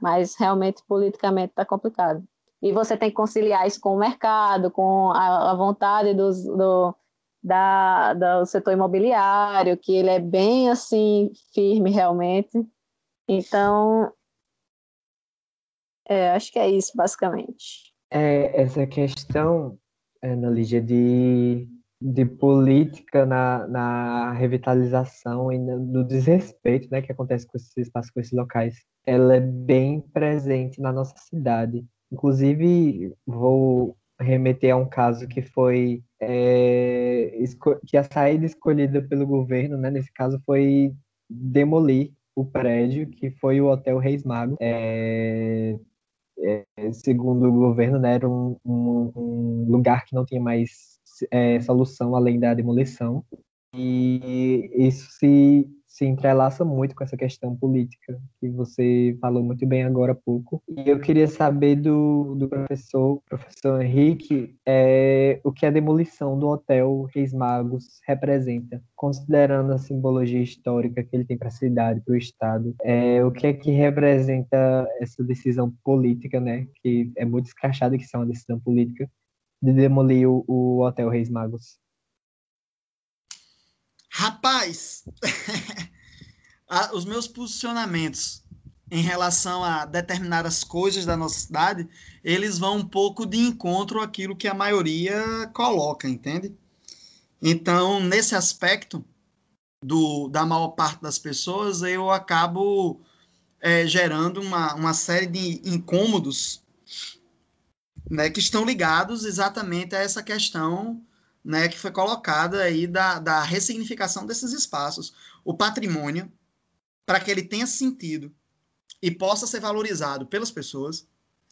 mas realmente politicamente está complicado. E você tem que conciliar isso com o mercado, com a, a vontade dos, do, da, do setor imobiliário, que ele é bem assim firme realmente. Então, é, acho que é isso basicamente. É, essa questão, Ana Lígia, de de política na, na revitalização e no desrespeito né, que acontece com esses espaços, com esses locais, ela é bem presente na nossa cidade. Inclusive, vou remeter a um caso que foi é, que a saída escolhida pelo governo, né, nesse caso, foi demolir o prédio que foi o Hotel Reis Magos. É, é, segundo o governo, né, era um, um, um lugar que não tinha mais é, solução além da demolição. E isso se, se entrelaça muito com essa questão política que você falou muito bem agora há pouco. E eu queria saber do, do professor, professor Henrique, é, o que a demolição do Hotel Reis Magos representa, considerando a simbologia histórica que ele tem para a cidade, para o Estado. É, o que é que representa essa decisão política, né, que é muito escrachada que é uma decisão política, de demolir o, o Hotel Reis Magos? Rapaz, os meus posicionamentos em relação a determinadas coisas da nossa cidade, eles vão um pouco de encontro àquilo que a maioria coloca, entende? Então, nesse aspecto do, da maior parte das pessoas, eu acabo é, gerando uma, uma série de incômodos né, que estão ligados exatamente a essa questão né, que foi colocada aí da, da ressignificação desses espaços. O patrimônio, para que ele tenha sentido e possa ser valorizado pelas pessoas,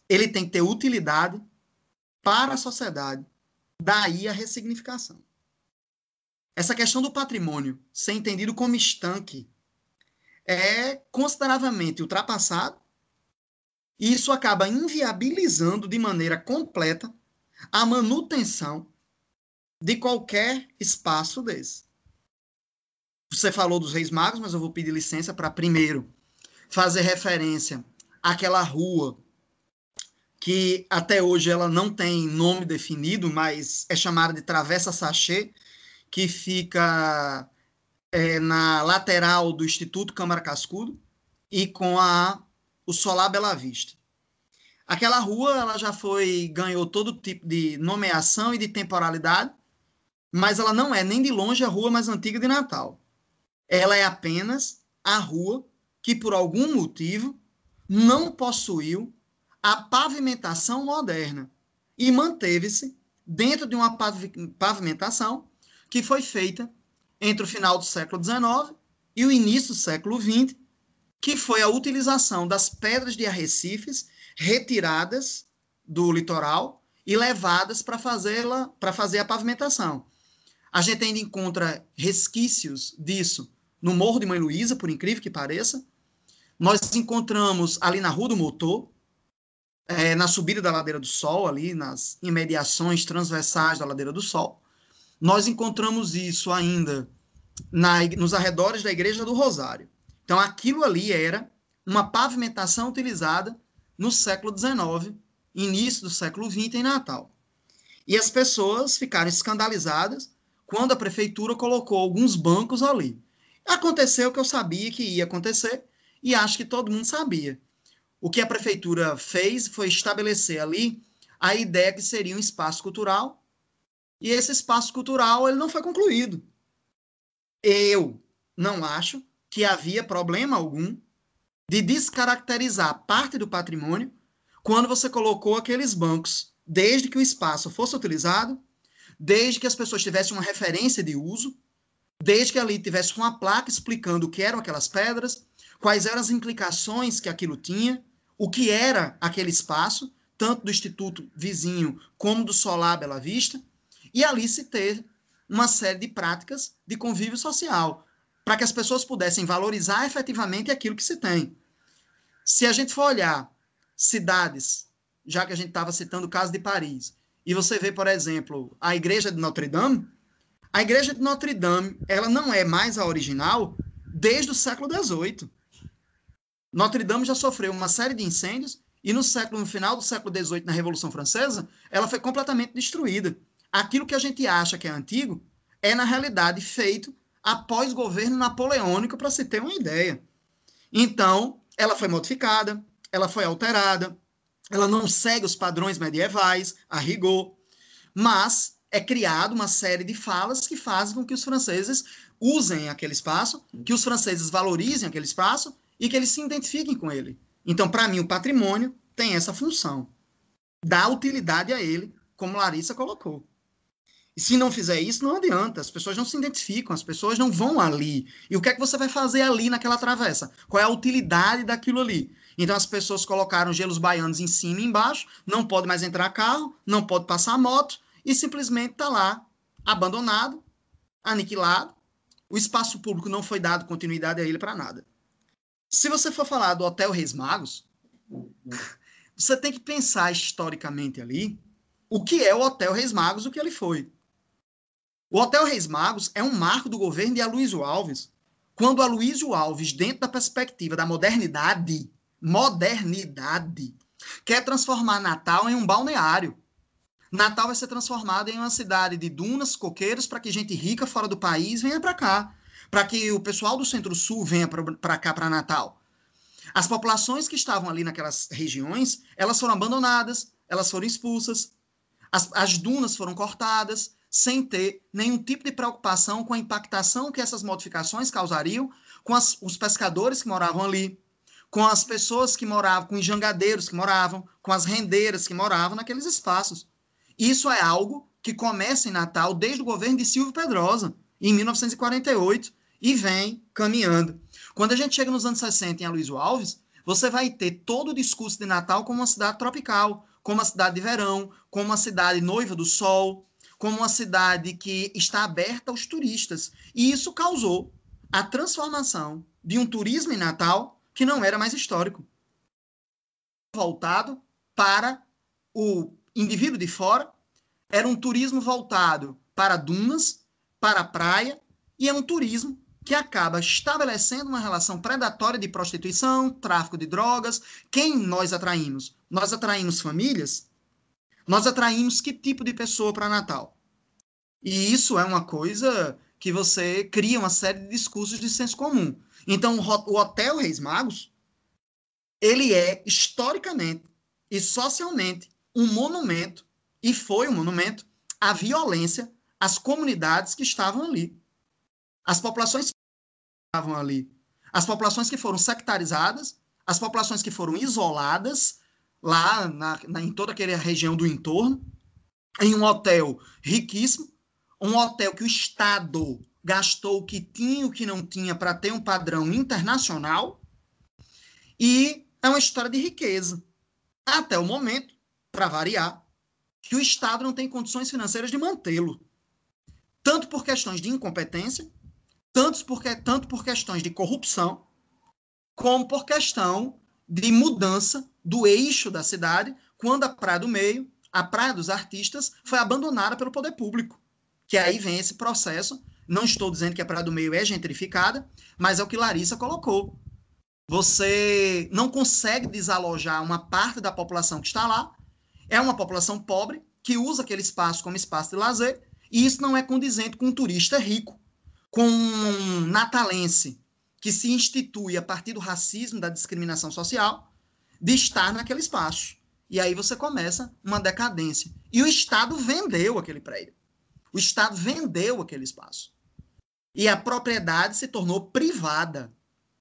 ele tem que ter utilidade para a sociedade. Daí a ressignificação. Essa questão do patrimônio ser entendido como estanque é consideravelmente ultrapassado e isso acaba inviabilizando de maneira completa a manutenção de qualquer espaço desse. Você falou dos Reis Magos, mas eu vou pedir licença para primeiro fazer referência àquela rua que até hoje ela não tem nome definido, mas é chamada de Travessa Sachê, que fica é, na lateral do Instituto Câmara Cascudo e com a, o Solar Bela Vista. Aquela rua ela já foi ganhou todo tipo de nomeação e de temporalidade, mas ela não é nem de longe a rua mais antiga de Natal. Ela é apenas a rua que por algum motivo não possuiu a pavimentação moderna e manteve-se dentro de uma pavimentação que foi feita entre o final do século XIX e o início do século XX, que foi a utilização das pedras de arrecifes retiradas do litoral e levadas para fazê-la para fazer a pavimentação. A gente ainda encontra resquícios disso no Morro de Mãe Luísa, por incrível que pareça. Nós encontramos ali na Rua do Motor, é, na subida da Ladeira do Sol, ali nas imediações transversais da Ladeira do Sol. Nós encontramos isso ainda na, nos arredores da Igreja do Rosário. Então, aquilo ali era uma pavimentação utilizada no século XIX, início do século XX em Natal. E as pessoas ficaram escandalizadas quando a prefeitura colocou alguns bancos ali. Aconteceu o que eu sabia que ia acontecer e acho que todo mundo sabia. O que a prefeitura fez foi estabelecer ali a ideia que seria um espaço cultural e esse espaço cultural ele não foi concluído. Eu não acho que havia problema algum de descaracterizar parte do patrimônio quando você colocou aqueles bancos, desde que o espaço fosse utilizado, desde que as pessoas tivessem uma referência de uso, desde que ali tivesse uma placa explicando o que eram aquelas pedras, quais eram as implicações que aquilo tinha, o que era aquele espaço, tanto do Instituto Vizinho como do Solar Bela Vista, e ali se ter uma série de práticas de convívio social, para que as pessoas pudessem valorizar efetivamente aquilo que se tem. Se a gente for olhar cidades, já que a gente estava citando o caso de Paris, e você vê, por exemplo, a igreja de Notre Dame, a igreja de Notre Dame, ela não é mais a original desde o século XVIII. Notre Dame já sofreu uma série de incêndios e no século no final do século XVIII, na Revolução Francesa, ela foi completamente destruída. Aquilo que a gente acha que é antigo é na realidade feito após governo napoleônico, para se ter uma ideia. Então, ela foi modificada, ela foi alterada, ela não segue os padrões medievais, a rigor, mas é criado uma série de falas que fazem com que os franceses usem aquele espaço, que os franceses valorizem aquele espaço e que eles se identifiquem com ele. Então, para mim, o patrimônio tem essa função. Dá utilidade a ele, como Larissa colocou. E se não fizer isso, não adianta. As pessoas não se identificam, as pessoas não vão ali. E o que é que você vai fazer ali naquela travessa? Qual é a utilidade daquilo ali? Então as pessoas colocaram gelos baianos em cima e embaixo, não pode mais entrar carro, não pode passar moto, e simplesmente está lá, abandonado, aniquilado. O espaço público não foi dado continuidade a ele para nada. Se você for falar do Hotel Reis Magos, você tem que pensar historicamente ali o que é o Hotel Reis Magos, o que ele foi. O Hotel Reis Magos é um marco do governo de Aloysio Alves, quando Aloysio Alves, dentro da perspectiva da modernidade, modernidade, quer transformar Natal em um balneário. Natal vai ser transformado em uma cidade de dunas, coqueiros, para que gente rica fora do país venha para cá para que o pessoal do Centro-Sul venha para cá, para Natal. As populações que estavam ali naquelas regiões, elas foram abandonadas, elas foram expulsas, as, as dunas foram cortadas, sem ter nenhum tipo de preocupação com a impactação que essas modificações causariam com as, os pescadores que moravam ali, com as pessoas que moravam, com os jangadeiros que moravam, com as rendeiras que moravam naqueles espaços. Isso é algo que começa em Natal desde o governo de Silvio Pedrosa, em 1948, e vem caminhando. Quando a gente chega nos anos 60 em Aloysio Alves, você vai ter todo o discurso de Natal como uma cidade tropical, como uma cidade de verão, como uma cidade noiva do sol, como uma cidade que está aberta aos turistas. E isso causou a transformação de um turismo em Natal que não era mais histórico. Voltado para o indivíduo de fora, era um turismo voltado para dunas, para praia, e é um turismo que acaba estabelecendo uma relação predatória de prostituição, tráfico de drogas. Quem nós atraímos? Nós atraímos famílias? Nós atraímos que tipo de pessoa para Natal? E isso é uma coisa que você cria uma série de discursos de senso comum. Então, o Hotel Reis Magos, ele é historicamente e socialmente um monumento, e foi um monumento, à violência às comunidades que estavam ali. As populações que estavam ali. As populações que foram sectarizadas, as populações que foram isoladas lá na, na, em toda aquela região do entorno, em um hotel riquíssimo, um hotel que o Estado gastou o que tinha e o que não tinha para ter um padrão internacional, e é uma história de riqueza. Até o momento, para variar, que o Estado não tem condições financeiras de mantê-lo. Tanto por questões de incompetência, tanto por, tanto por questões de corrupção, como por questão de mudança do eixo da cidade, quando a Praia do Meio, a Praia dos Artistas, foi abandonada pelo poder público. Que aí vem esse processo. Não estou dizendo que a Praia do Meio é gentrificada, mas é o que Larissa colocou. Você não consegue desalojar uma parte da população que está lá. É uma população pobre que usa aquele espaço como espaço de lazer, e isso não é condizente com um turista rico com um natalense que se institui a partir do racismo, da discriminação social, de estar naquele espaço. E aí você começa uma decadência. E o Estado vendeu aquele prédio. O Estado vendeu aquele espaço. E a propriedade se tornou privada.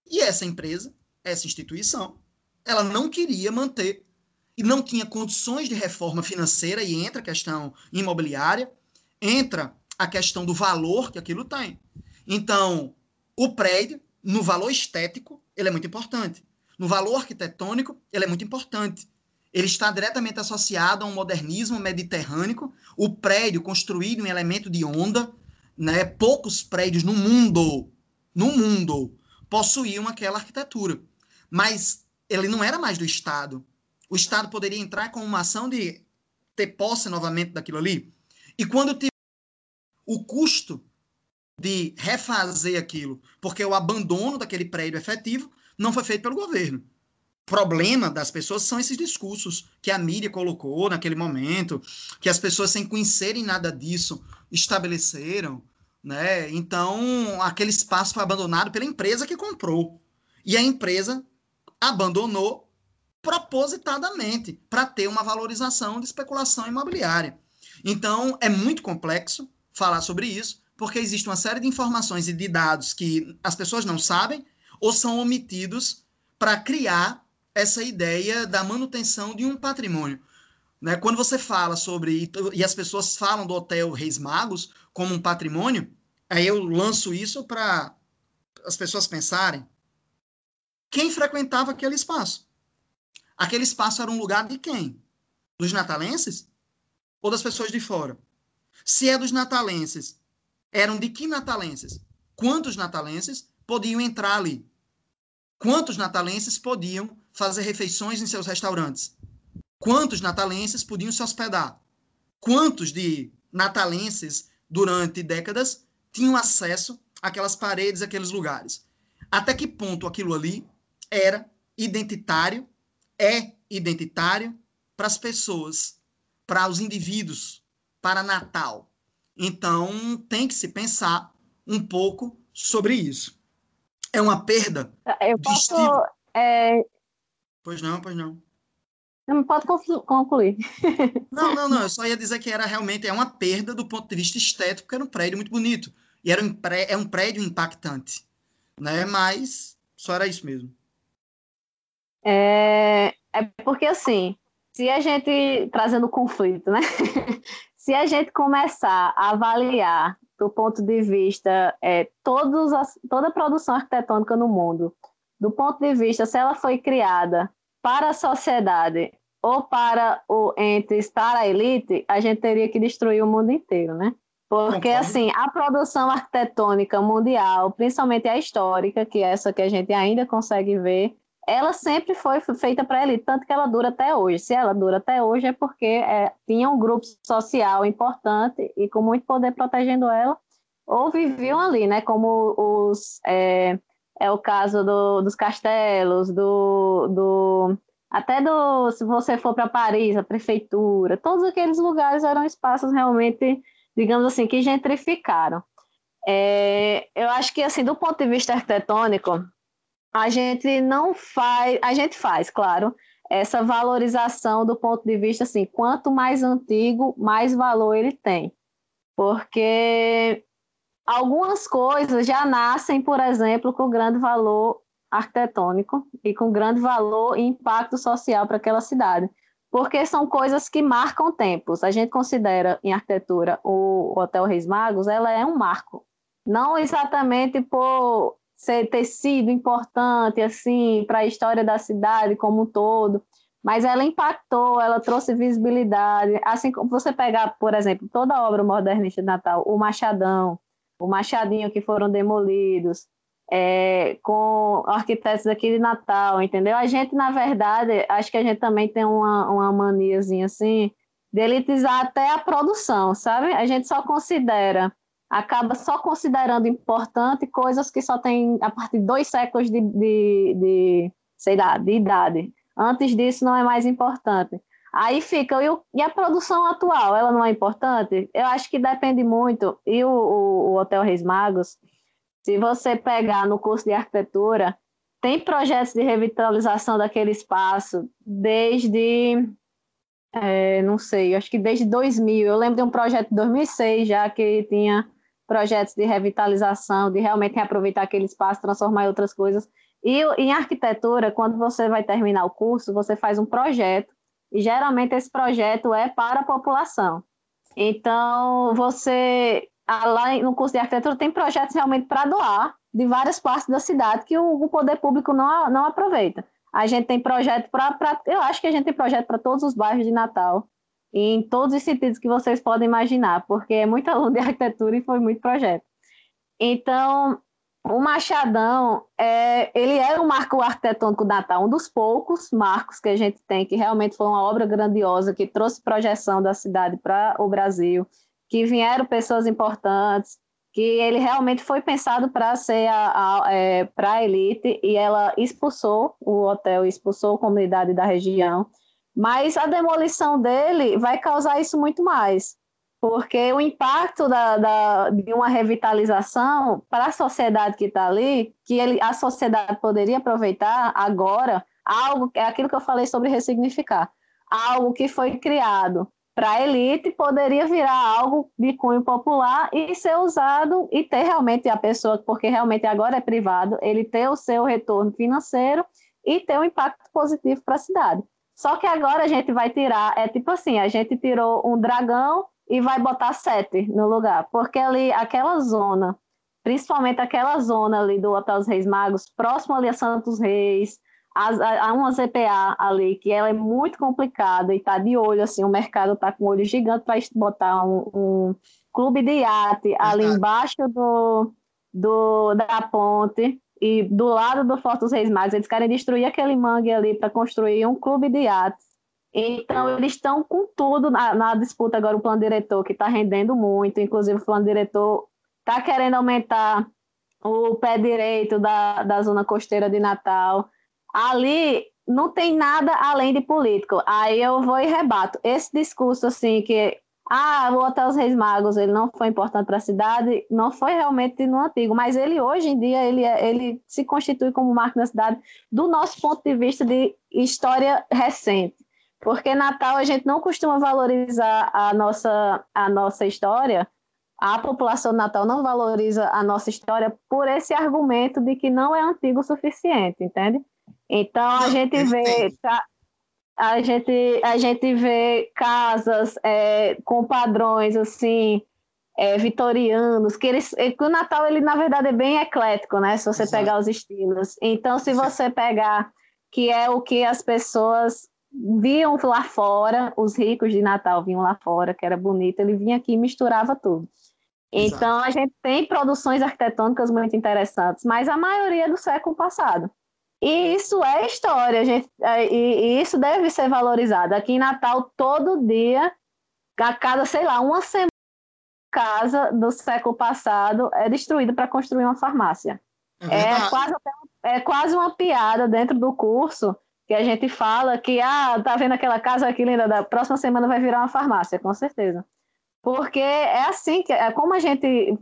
E essa empresa, essa instituição, ela não queria manter e não tinha condições de reforma financeira, e entra a questão imobiliária, entra a questão do valor que aquilo tem. Então, o prédio, no valor estético, ele é muito importante. No valor arquitetônico, ele é muito importante. Ele está diretamente associado a um modernismo mediterrâneo. O prédio construído em elemento de onda, né? Poucos prédios no mundo, no mundo, possuíam aquela arquitetura. Mas ele não era mais do Estado. O Estado poderia entrar com uma ação de ter posse novamente daquilo ali. E quando o custo de refazer aquilo, porque o abandono daquele prédio efetivo não foi feito pelo governo. O problema das pessoas são esses discursos que a mídia colocou naquele momento, que as pessoas sem conhecerem nada disso estabeleceram, né? Então, aquele espaço foi abandonado pela empresa que comprou. E a empresa abandonou propositadamente para ter uma valorização de especulação imobiliária. Então, é muito complexo falar sobre isso, porque existe uma série de informações e de dados que as pessoas não sabem ou são omitidos para criar essa ideia da manutenção de um patrimônio. Né? Quando você fala sobre, e as pessoas falam do Hotel Reis Magos como um patrimônio, aí eu lanço isso para as pessoas pensarem. Quem frequentava aquele espaço? Aquele espaço era um lugar de quem? Dos natalenses? Ou das pessoas de fora? Se é dos natalenses, eram de que natalenses? Quantos natalenses podiam entrar ali? Quantos natalenses podiam fazer refeições em seus restaurantes? Quantos natalenses podiam se hospedar? Quantos de natalenses, durante décadas, tinham acesso àquelas paredes, àqueles lugares? Até que ponto aquilo ali era identitário, é identitário para as pessoas, para os indivíduos, para Natal? Então, tem que se pensar um pouco sobre isso. É uma perda Eu posso, é... Pois não, pois não. Não pode concluir. Não, não, não. Eu só ia dizer que era realmente é uma perda do ponto de vista estético, porque era um prédio muito bonito. E era um, pré, é um prédio impactante. Né? Mas só era isso mesmo. É, é porque, assim, se a gente trazendo conflito, né? se a gente começar a avaliar do ponto de vista é, todos as, toda a produção arquitetônica no mundo, do ponto de vista se ela foi criada para a sociedade ou para o entes para a elite, a gente teria que destruir o mundo inteiro, né? Porque, assim, a produção arquitetônica mundial, principalmente a histórica, que é essa que a gente ainda consegue ver, ela sempre foi feita para elite, tanto que ela dura até hoje. Se ela dura até hoje é porque é, tinha um grupo social importante e com muito poder protegendo ela, ou viviam ali, né? Como os... É, é o caso do, dos castelos, do, do até do se você for para Paris, a prefeitura, todos aqueles lugares eram espaços realmente, digamos assim, que gentrificaram. É, eu acho que assim, do ponto de vista arquitetônico, a gente não faz, a gente faz, claro, essa valorização do ponto de vista assim, quanto mais antigo, mais valor ele tem. Porque algumas coisas já nascem, por exemplo, com grande valor arquitetônico e com grande valor e impacto social para aquela cidade, porque são coisas que marcam tempos. A gente considera em arquitetura o Hotel Reis Magos, ela é um marco, não exatamente por ser, ter sido importante assim para a história da cidade como um todo, mas ela impactou, ela trouxe visibilidade. Assim como você pegar, por exemplo, toda a obra modernista de Natal, o Machadão, o Machadinho que foram demolidos, é, com arquitetos aqui de Natal, entendeu? A gente, na verdade, acho que a gente também tem uma, uma maniazinha assim, de elitizar até a produção, sabe? A gente só considera, acaba só considerando importante coisas que só tem a partir de dois séculos de, de, de sei lá, de idade. Antes disso não é mais importante. Aí fica, e, o, e, a produção atual, ela não é importante? Eu acho que depende muito. E o, o, o Hotel Reis Magos, se você pegar no curso de arquitetura, tem projetos de revitalização daquele espaço desde, é, não sei, acho que desde 2000. Eu lembro de um projeto de 2006 já que tinha projetos de revitalização, de realmente reaproveitar aquele espaço, transformar em outras coisas. E em arquitetura, quando você vai terminar o curso, você faz um projeto, e geralmente esse projeto é para a população. Então, você lá no curso de arquitetura tem projetos realmente para doar de várias partes da cidade que o, o, poder público não, não aproveita. A gente tem projeto para. Eu acho que a gente tem projeto para todos os bairros de Natal, em todos os sentidos que vocês podem imaginar, porque é muito aluno de arquitetura e foi muito projeto. Então, o Machadão, é, ele é um marco arquitetônico Natal, um dos poucos marcos que a gente tem, que realmente foi uma obra grandiosa, que trouxe projeção da cidade para o Brasil, que vieram pessoas importantes, que ele realmente foi pensado para ser a, a é, para a elite e ela expulsou o hotel, expulsou a comunidade da região. Mas a demolição dele vai causar isso muito mais, porque o impacto da, da de uma revitalização para a sociedade que está ali, que ele, a sociedade poderia aproveitar agora, algo é aquilo que eu falei sobre ressignificar, algo que foi criado para a elite poderia virar algo de cunho popular e ser usado e ter realmente a pessoa, porque realmente agora é privado, ele ter o seu retorno financeiro e ter um impacto positivo para a cidade. Só que agora a gente vai tirar, é tipo assim, a gente tirou um dragão e vai botar sete no lugar, porque ali aquela zona, principalmente aquela zona ali do Hotel dos Reis Magos, próximo ali a Santos Reis, há uma ZPA ali que ela é muito complicada e está de olho, assim, o mercado está com um olho gigante para botar um, um, clube de iate ali embaixo do, do, da ponte e do lado do Forte dos Reis Magos. Eles querem destruir aquele mangue ali para construir um clube de iate. Então, eles estão com tudo na, na, disputa agora, o plano diretor, que está rendendo muito, inclusive o plano diretor está querendo aumentar o pé direito da, da zona costeira de Natal, ali não tem nada além de político. Aí eu vou e rebato. Esse discurso assim que ah, o Hotel dos Reis Magos ele não foi importante para a cidade, não foi realmente no antigo, mas ele hoje em dia ele, é, ele se constitui como marco da cidade do nosso ponto de vista de história recente. Porque Natal a gente não costuma valorizar a nossa, a nossa história, a população de Natal não valoriza a nossa história por esse argumento de que não é antigo o suficiente, entende? Então a gente vê. Tá, a gente, a gente vê casas é, com padrões assim é, vitorianos, que eles, é, que o Natal ele na verdade é bem eclético, né? Se você Exato. pegar os estilos. Então, se você pegar que é o que as pessoas viam lá fora, os ricos de Natal vinham lá fora, que era bonito, ele vinha aqui e misturava tudo. Então, Exato. a gente tem produções arquitetônicas muito interessantes, mas a maioria é do século passado. E isso é história, gente, é, e, e isso deve ser valorizado. Aqui em Natal, todo dia, a cada, sei lá, uma semana, casa do século passado é destruída para construir uma farmácia. É, é quase, é quase uma piada dentro do curso que a gente fala que, ah, tá vendo aquela casa aqui linda, da próxima semana vai virar uma farmácia, com certeza. Porque é assim, que é como a gente,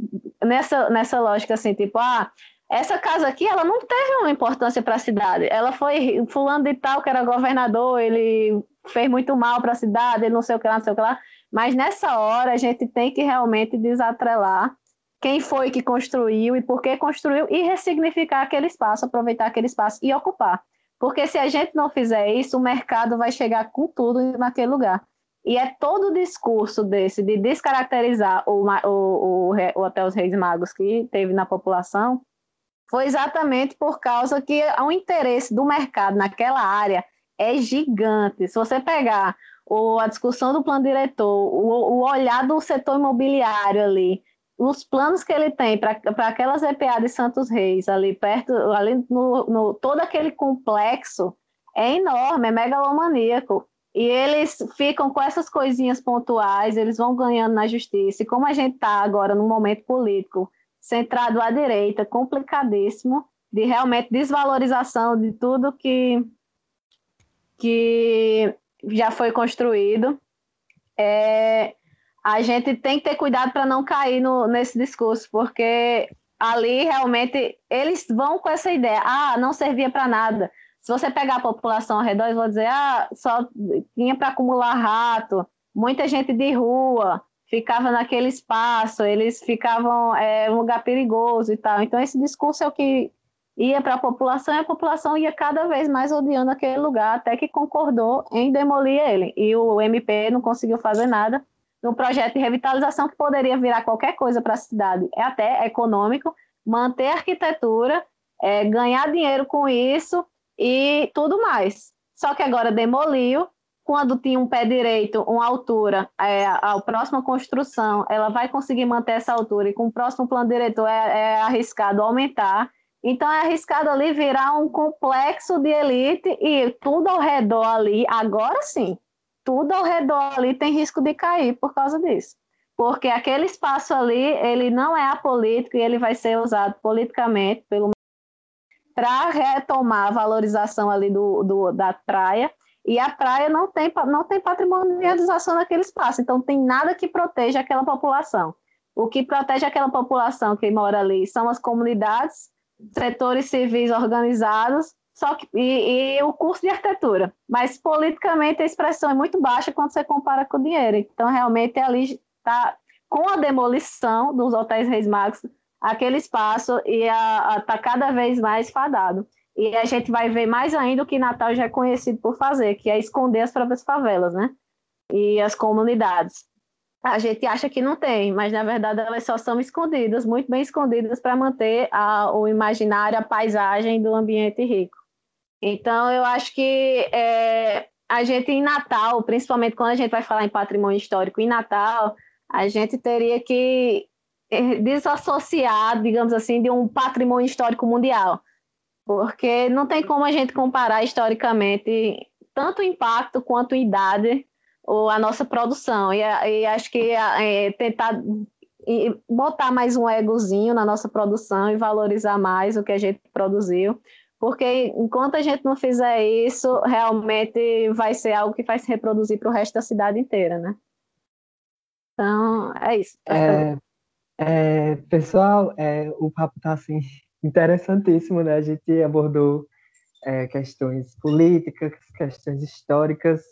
nessa, nessa lógica assim, tipo, ah, essa casa aqui, ela não teve uma importância para a cidade. Ela foi fulano de tal que era governador, ele fez muito mal para a cidade, ele não sei o que lá, não sei o que lá. Mas nessa hora a gente tem que realmente desatrelar quem foi que construiu e por que construiu e ressignificar aquele espaço, aproveitar aquele espaço e ocupar. Porque se a gente não fizer isso, o mercado vai chegar com tudo naquele lugar. E é todo o discurso desse de descaracterizar o, o, o, o Hotel Os Reis Magos que teve na população foi exatamente por causa que o interesse do mercado naquela área é gigante. Se você pegar o, a discussão do plano diretor, o, o olhar do setor imobiliário ali, os planos que ele tem para aquelas EPA de Santos Reis, ali perto, ali no, no, todo aquele complexo, é enorme, é megalomaníaco. E eles ficam com essas coisinhas pontuais, eles vão ganhando na justiça. E como a gente está agora no momento político centrado à direita, complicadíssimo, de realmente desvalorização de tudo que, que já foi construído. É, a gente tem que ter cuidado para não cair no, nesse discurso, porque ali realmente eles vão com essa ideia, ah, não servia para nada. Se você pegar a população ao redor, eles vão dizer, ah, só tinha para acumular rato, muita gente de rua, ficava naquele espaço, eles ficavam é um lugar perigoso e tal. Então esse discurso é o que ia para a população e a população ia cada vez mais odiando aquele lugar, até que concordou em demolir ele. E o MP não conseguiu fazer nada no projeto de revitalização que poderia virar qualquer coisa para a cidade. É até econômico, manter a arquitetura, é, ganhar dinheiro com isso e tudo mais. Só que agora demoliu, quando tinha um pé direito, uma altura, é, a, próxima construção, ela vai conseguir manter essa altura, e com o próximo plano diretor é, é arriscado aumentar. Então é arriscado ali virar um complexo de elite e tudo ao redor ali, agora sim, tudo ao redor ali tem risco de cair por causa disso. Porque aquele espaço ali, ele não é apolítico e ele vai ser usado politicamente pelo para retomar a valorização ali do, do, da praia. E a praia não tem, não tem patrimonialização naquele espaço, então tem nada que proteja aquela população. O que protege aquela população que mora ali são as comunidades setores civis organizados, só que e, e, o curso de arquitetura. Mas politicamente a expressão é muito baixa quando você compara com o dinheiro. Então realmente ali está com a demolição dos hotéis Reis Magos, aquele espaço ia estar tá cada vez mais fadado. E a gente vai ver mais ainda o que Natal já é conhecido por fazer, que é esconder as próprias favelas, né? E as comunidades a gente acha que não tem, mas na verdade elas só são escondidas, muito bem escondidas para manter a, o imaginário, a paisagem do ambiente rico. Então eu acho que é, a gente em Natal, principalmente quando a gente vai falar em patrimônio histórico em Natal, a gente teria que é, desassociar, digamos assim, de um patrimônio histórico mundial, porque não tem como a gente comparar historicamente tanto impacto quanto idade ou a nossa produção. E, e acho que é, tentar botar mais um egozinho na nossa produção e valorizar mais o que a gente produziu, porque enquanto a gente não fizer isso, realmente vai ser algo que vai se reproduzir para o resto da cidade inteira, né? Então, é isso. É, é, pessoal, é, o papo está assim, interessantíssimo, né? A gente abordou é, questões políticas, questões históricas,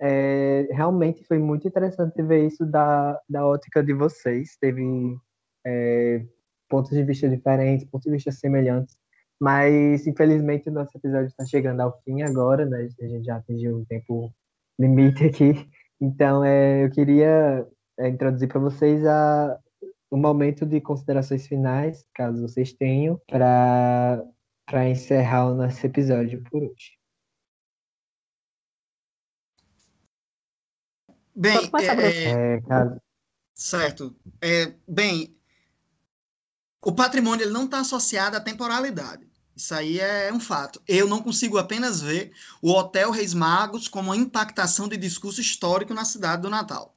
é, realmente foi muito interessante ver isso da, da ótica de vocês. Teve é, pontos de vista diferentes, pontos de vista semelhantes. Mas, infelizmente, o nosso episódio está chegando ao fim agora, né? A gente já atingiu um tempo limite aqui. Então, é, eu queria é, introduzir para vocês a, um momento de considerações finais, caso vocês tenham, para encerrar o nosso episódio por hoje. Bem, é, é, certo. É, bem, o patrimônio ele não está associado à temporalidade. Isso aí é um fato. Eu não consigo apenas ver o Hotel Reis Magos como uma impactação de discurso histórico na cidade do Natal.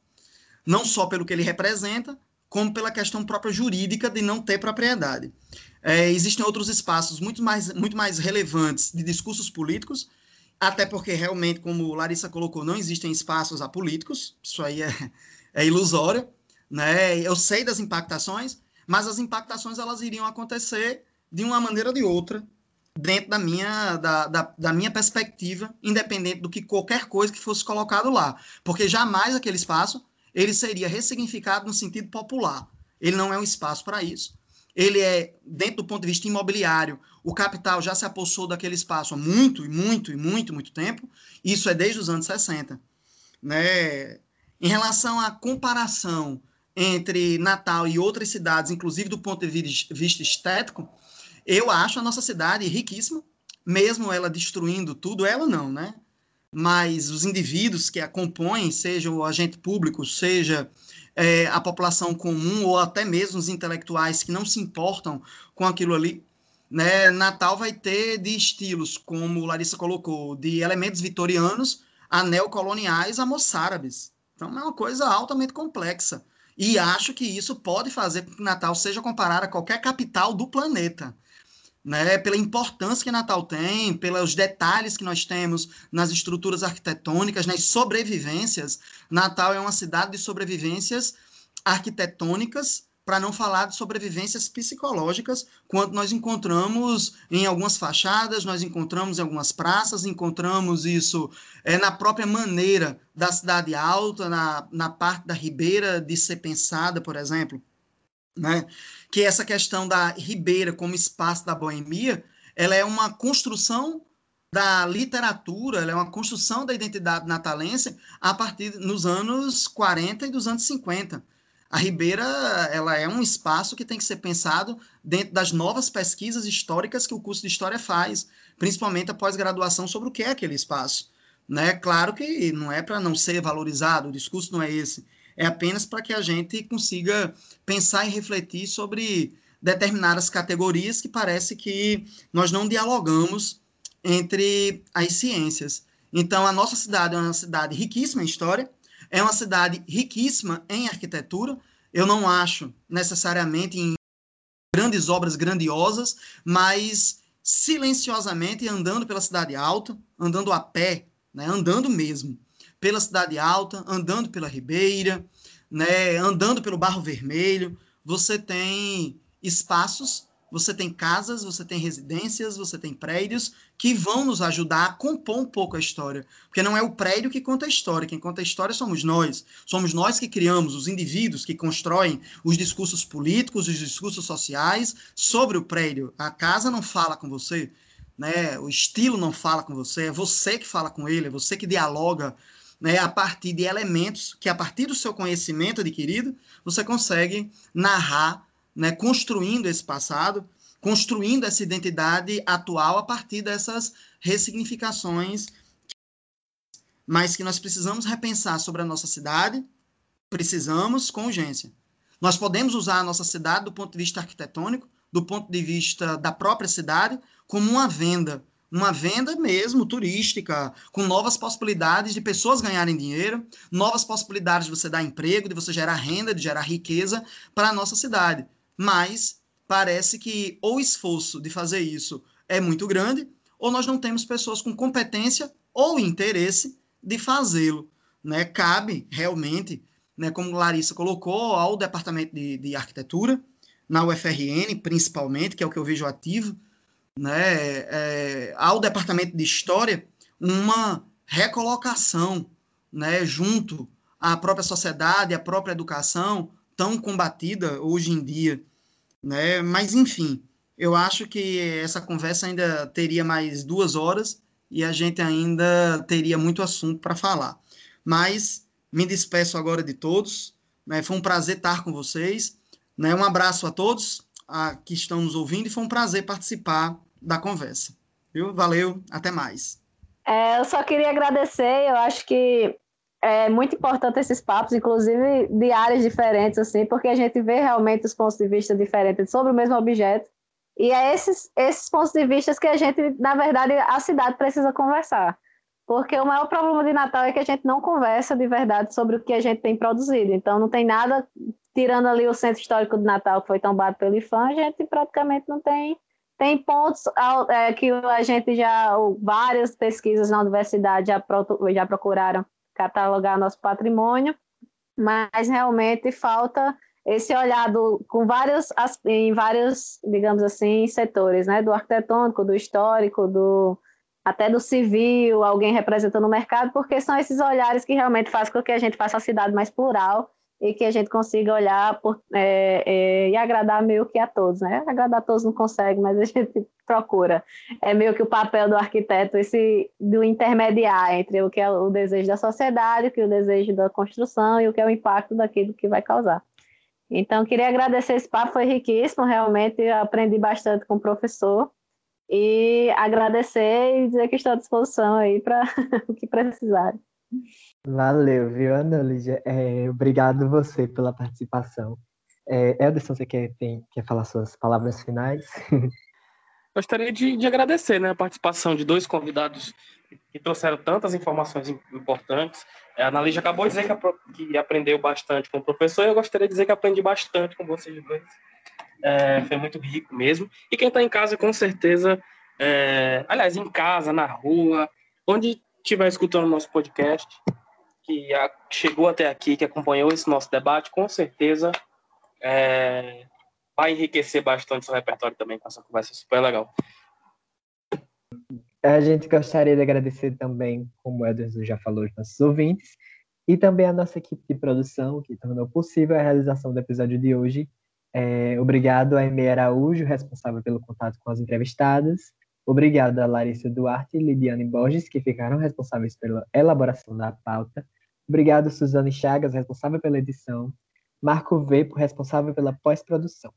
Não só pelo que ele representa, como pela questão própria jurídica de não ter propriedade. É, existem outros espaços muito mais, muito mais relevantes de discursos políticos, até porque realmente, como Larissa colocou, não existem espaços apolíticos, isso aí é, é ilusório. Né? Eu sei das impactações, mas as impactações elas iriam acontecer de uma maneira ou de outra, dentro da minha, da, da, da, minha perspectiva, independente do que qualquer coisa que fosse colocado lá. Porque jamais aquele espaço ele seria ressignificado no sentido popular. Ele não é um espaço para isso. Ele é, dentro do ponto de vista imobiliário, o capital já se apossou daquele espaço há muito, e muito, e muito, muito tempo. Isso é desde os anos 60. Né? Em relação à comparação entre Natal e outras cidades, inclusive do ponto de vista estético, eu acho a nossa cidade riquíssima, mesmo ela destruindo tudo, ela não, né? Mas os indivíduos que a compõem, seja o agente público, seja é, a população comum ou até mesmo os intelectuais que não se importam com aquilo ali, né, Natal vai ter de estilos, como Larissa colocou, de elementos vitorianos a neocoloniais a moçárabes. Então é uma coisa altamente complexa. E acho que isso pode fazer com que Natal seja comparado a qualquer capital do planeta né, pela importância que Natal tem, pelos detalhes que nós temos nas estruturas arquitetônicas, nas sobrevivências. Natal é uma cidade de sobrevivências arquitetônicas, para não falar de sobrevivências psicológicas, quando nós encontramos em algumas fachadas, nós encontramos em algumas praças, encontramos isso é, na própria maneira da cidade alta, na, na parte da ribeira de ser pensada, por exemplo né? Que essa questão da Ribeira como espaço da boemia, ela é uma construção da literatura, ela é uma construção da identidade natalense a partir nos anos 40 e dos anos 50. A Ribeira, ela é um espaço que tem que ser pensado dentro das novas pesquisas históricas que o curso de História faz, principalmente a pós-graduação sobre o que é aquele espaço. Né? Claro que não é para não ser valorizado, o discurso não é esse, é apenas para que a gente consiga pensar e refletir sobre determinadas categorias que parece que nós não dialogamos entre as ciências. Então, a nossa cidade é uma cidade riquíssima em história, é uma cidade riquíssima em arquitetura. Eu não acho necessariamente em grandes obras grandiosas, mas silenciosamente andando pela cidade alta, andando a pé, né, andando mesmo pela Cidade Alta, andando pela Ribeira, né, andando pelo Barro Vermelho, você tem espaços, você tem casas, você tem residências, você tem prédios que vão nos ajudar a compor um pouco a história. Porque não é o prédio que conta a história, quem conta a história somos nós. Somos nós que criamos, os indivíduos que constroem os discursos políticos, os discursos sociais sobre o prédio. A casa não fala com você, né? o estilo não fala com você, é você que fala com ele, é você que dialoga né, a partir de elementos que, a partir do seu conhecimento adquirido, você consegue narrar, né, construindo esse passado, construindo essa identidade atual a partir dessas ressignificações. Mas que nós precisamos repensar sobre a nossa cidade, precisamos com urgência. Nós podemos usar a nossa cidade do ponto de vista arquitetônico, do ponto de vista da própria cidade, como uma venda uma venda mesmo turística, com novas possibilidades de pessoas ganharem dinheiro, novas possibilidades de você dar emprego, de você gerar renda, de gerar riqueza para a nossa cidade. Mas parece que o esforço de fazer isso é muito grande, ou nós não temos pessoas com competência ou interesse de fazê-lo. Né? Cabe realmente, né, como Larissa colocou, ao Departamento de, de Arquitetura, na UFRN principalmente, que é o que eu vejo ativo, né, é, ao Departamento de História uma recolocação né, junto à própria sociedade, à própria educação, tão combatida hoje em dia. Né? Mas, enfim, Eu acho que essa conversa ainda teria mais duas horas e a gente ainda teria muito assunto para falar. Mas me despeço agora de todos. Né? Foi um prazer estar com vocês. Né? Um abraço a todos a, que estão nos ouvindo e foi um prazer participar da conversa. Viu? Valeu, até mais. É, eu só queria agradecer, eu acho que é muito importante esses papos, inclusive de áreas diferentes, assim, porque a gente vê realmente os pontos de vista diferentes sobre o mesmo objeto. E é esses, esses pontos de vista que a gente, na verdade, a cidade precisa conversar. Porque o maior problema de Natal é que a gente não conversa de verdade sobre o que a gente tem produzido. Então, não tem nada, tirando ali o centro histórico de Natal, que foi tombado pelo IFAM, a gente praticamente não tem. Tem pontos é, que a gente já, várias pesquisas na universidade já, já procuraram catalogar nosso patrimônio, mas realmente falta esse olhar do, com vários, em vários, digamos assim, setores, né? Do arquitetônico, do histórico, do até do civil, alguém representando o mercado, porque são esses olhares que realmente fazem com que a gente faça a cidade mais plural e que a gente consiga olhar por, é, é, e agradar meio que a todos, né? Agradar a todos não consegue, mas a gente procura. É meio que o papel do arquiteto, esse do intermediar entre o que é o desejo da sociedade, o que é o desejo da construção e o que é o impacto daquilo que vai causar. Então, queria agradecer esse papo, foi riquíssimo, realmente aprendi bastante com o professor e agradecer e dizer que estou à disposição aí para o que precisarem. Valeu, viu, Ana Lídia? É, obrigado você pela participação. É, Ederson, você quer, tem, quer falar suas palavras finais? Gostaria de, de agradecer né, a participação de dois convidados que trouxeram tantas informações importantes. É, a Analígia acabou de dizer que, que, aprendeu bastante com o professor, e eu gostaria de dizer que aprendi bastante com vocês dois. É, foi muito rico mesmo. E quem está em casa, com certeza, é, aliás, em casa, na rua, onde estiver escutando o nosso podcast, que chegou até aqui, que acompanhou esse nosso debate, com certeza é, vai enriquecer bastante o repertório também com essa conversa super legal. A gente gostaria de agradecer também, como o Ederson já falou, os nossos ouvintes, e também a nossa equipe de produção, que tornou possível a realização do episódio de hoje. É, obrigado a Eme Araújo, responsável pelo contato com as entrevistadas. Obrigado a Larissa Duarte e Lidiane Borges, que ficaram responsáveis pela elaboração da pauta. Obrigado, Suzane Chagas, responsável pela edição. Marco Vepo, responsável pela pós-produção.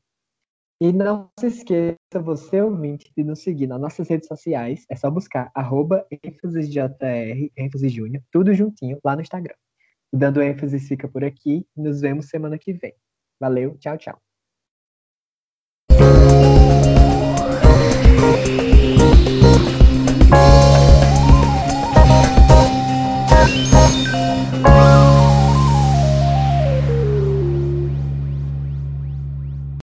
E não se esqueça, você ouvinte, de nos seguir nas nossas redes sociais. É só buscar arroba ênfasesjr, ênfase júnior, tudo juntinho lá no Instagram. Dando ênfase fica por aqui. Nos vemos semana que vem. Valeu, tchau, tchau.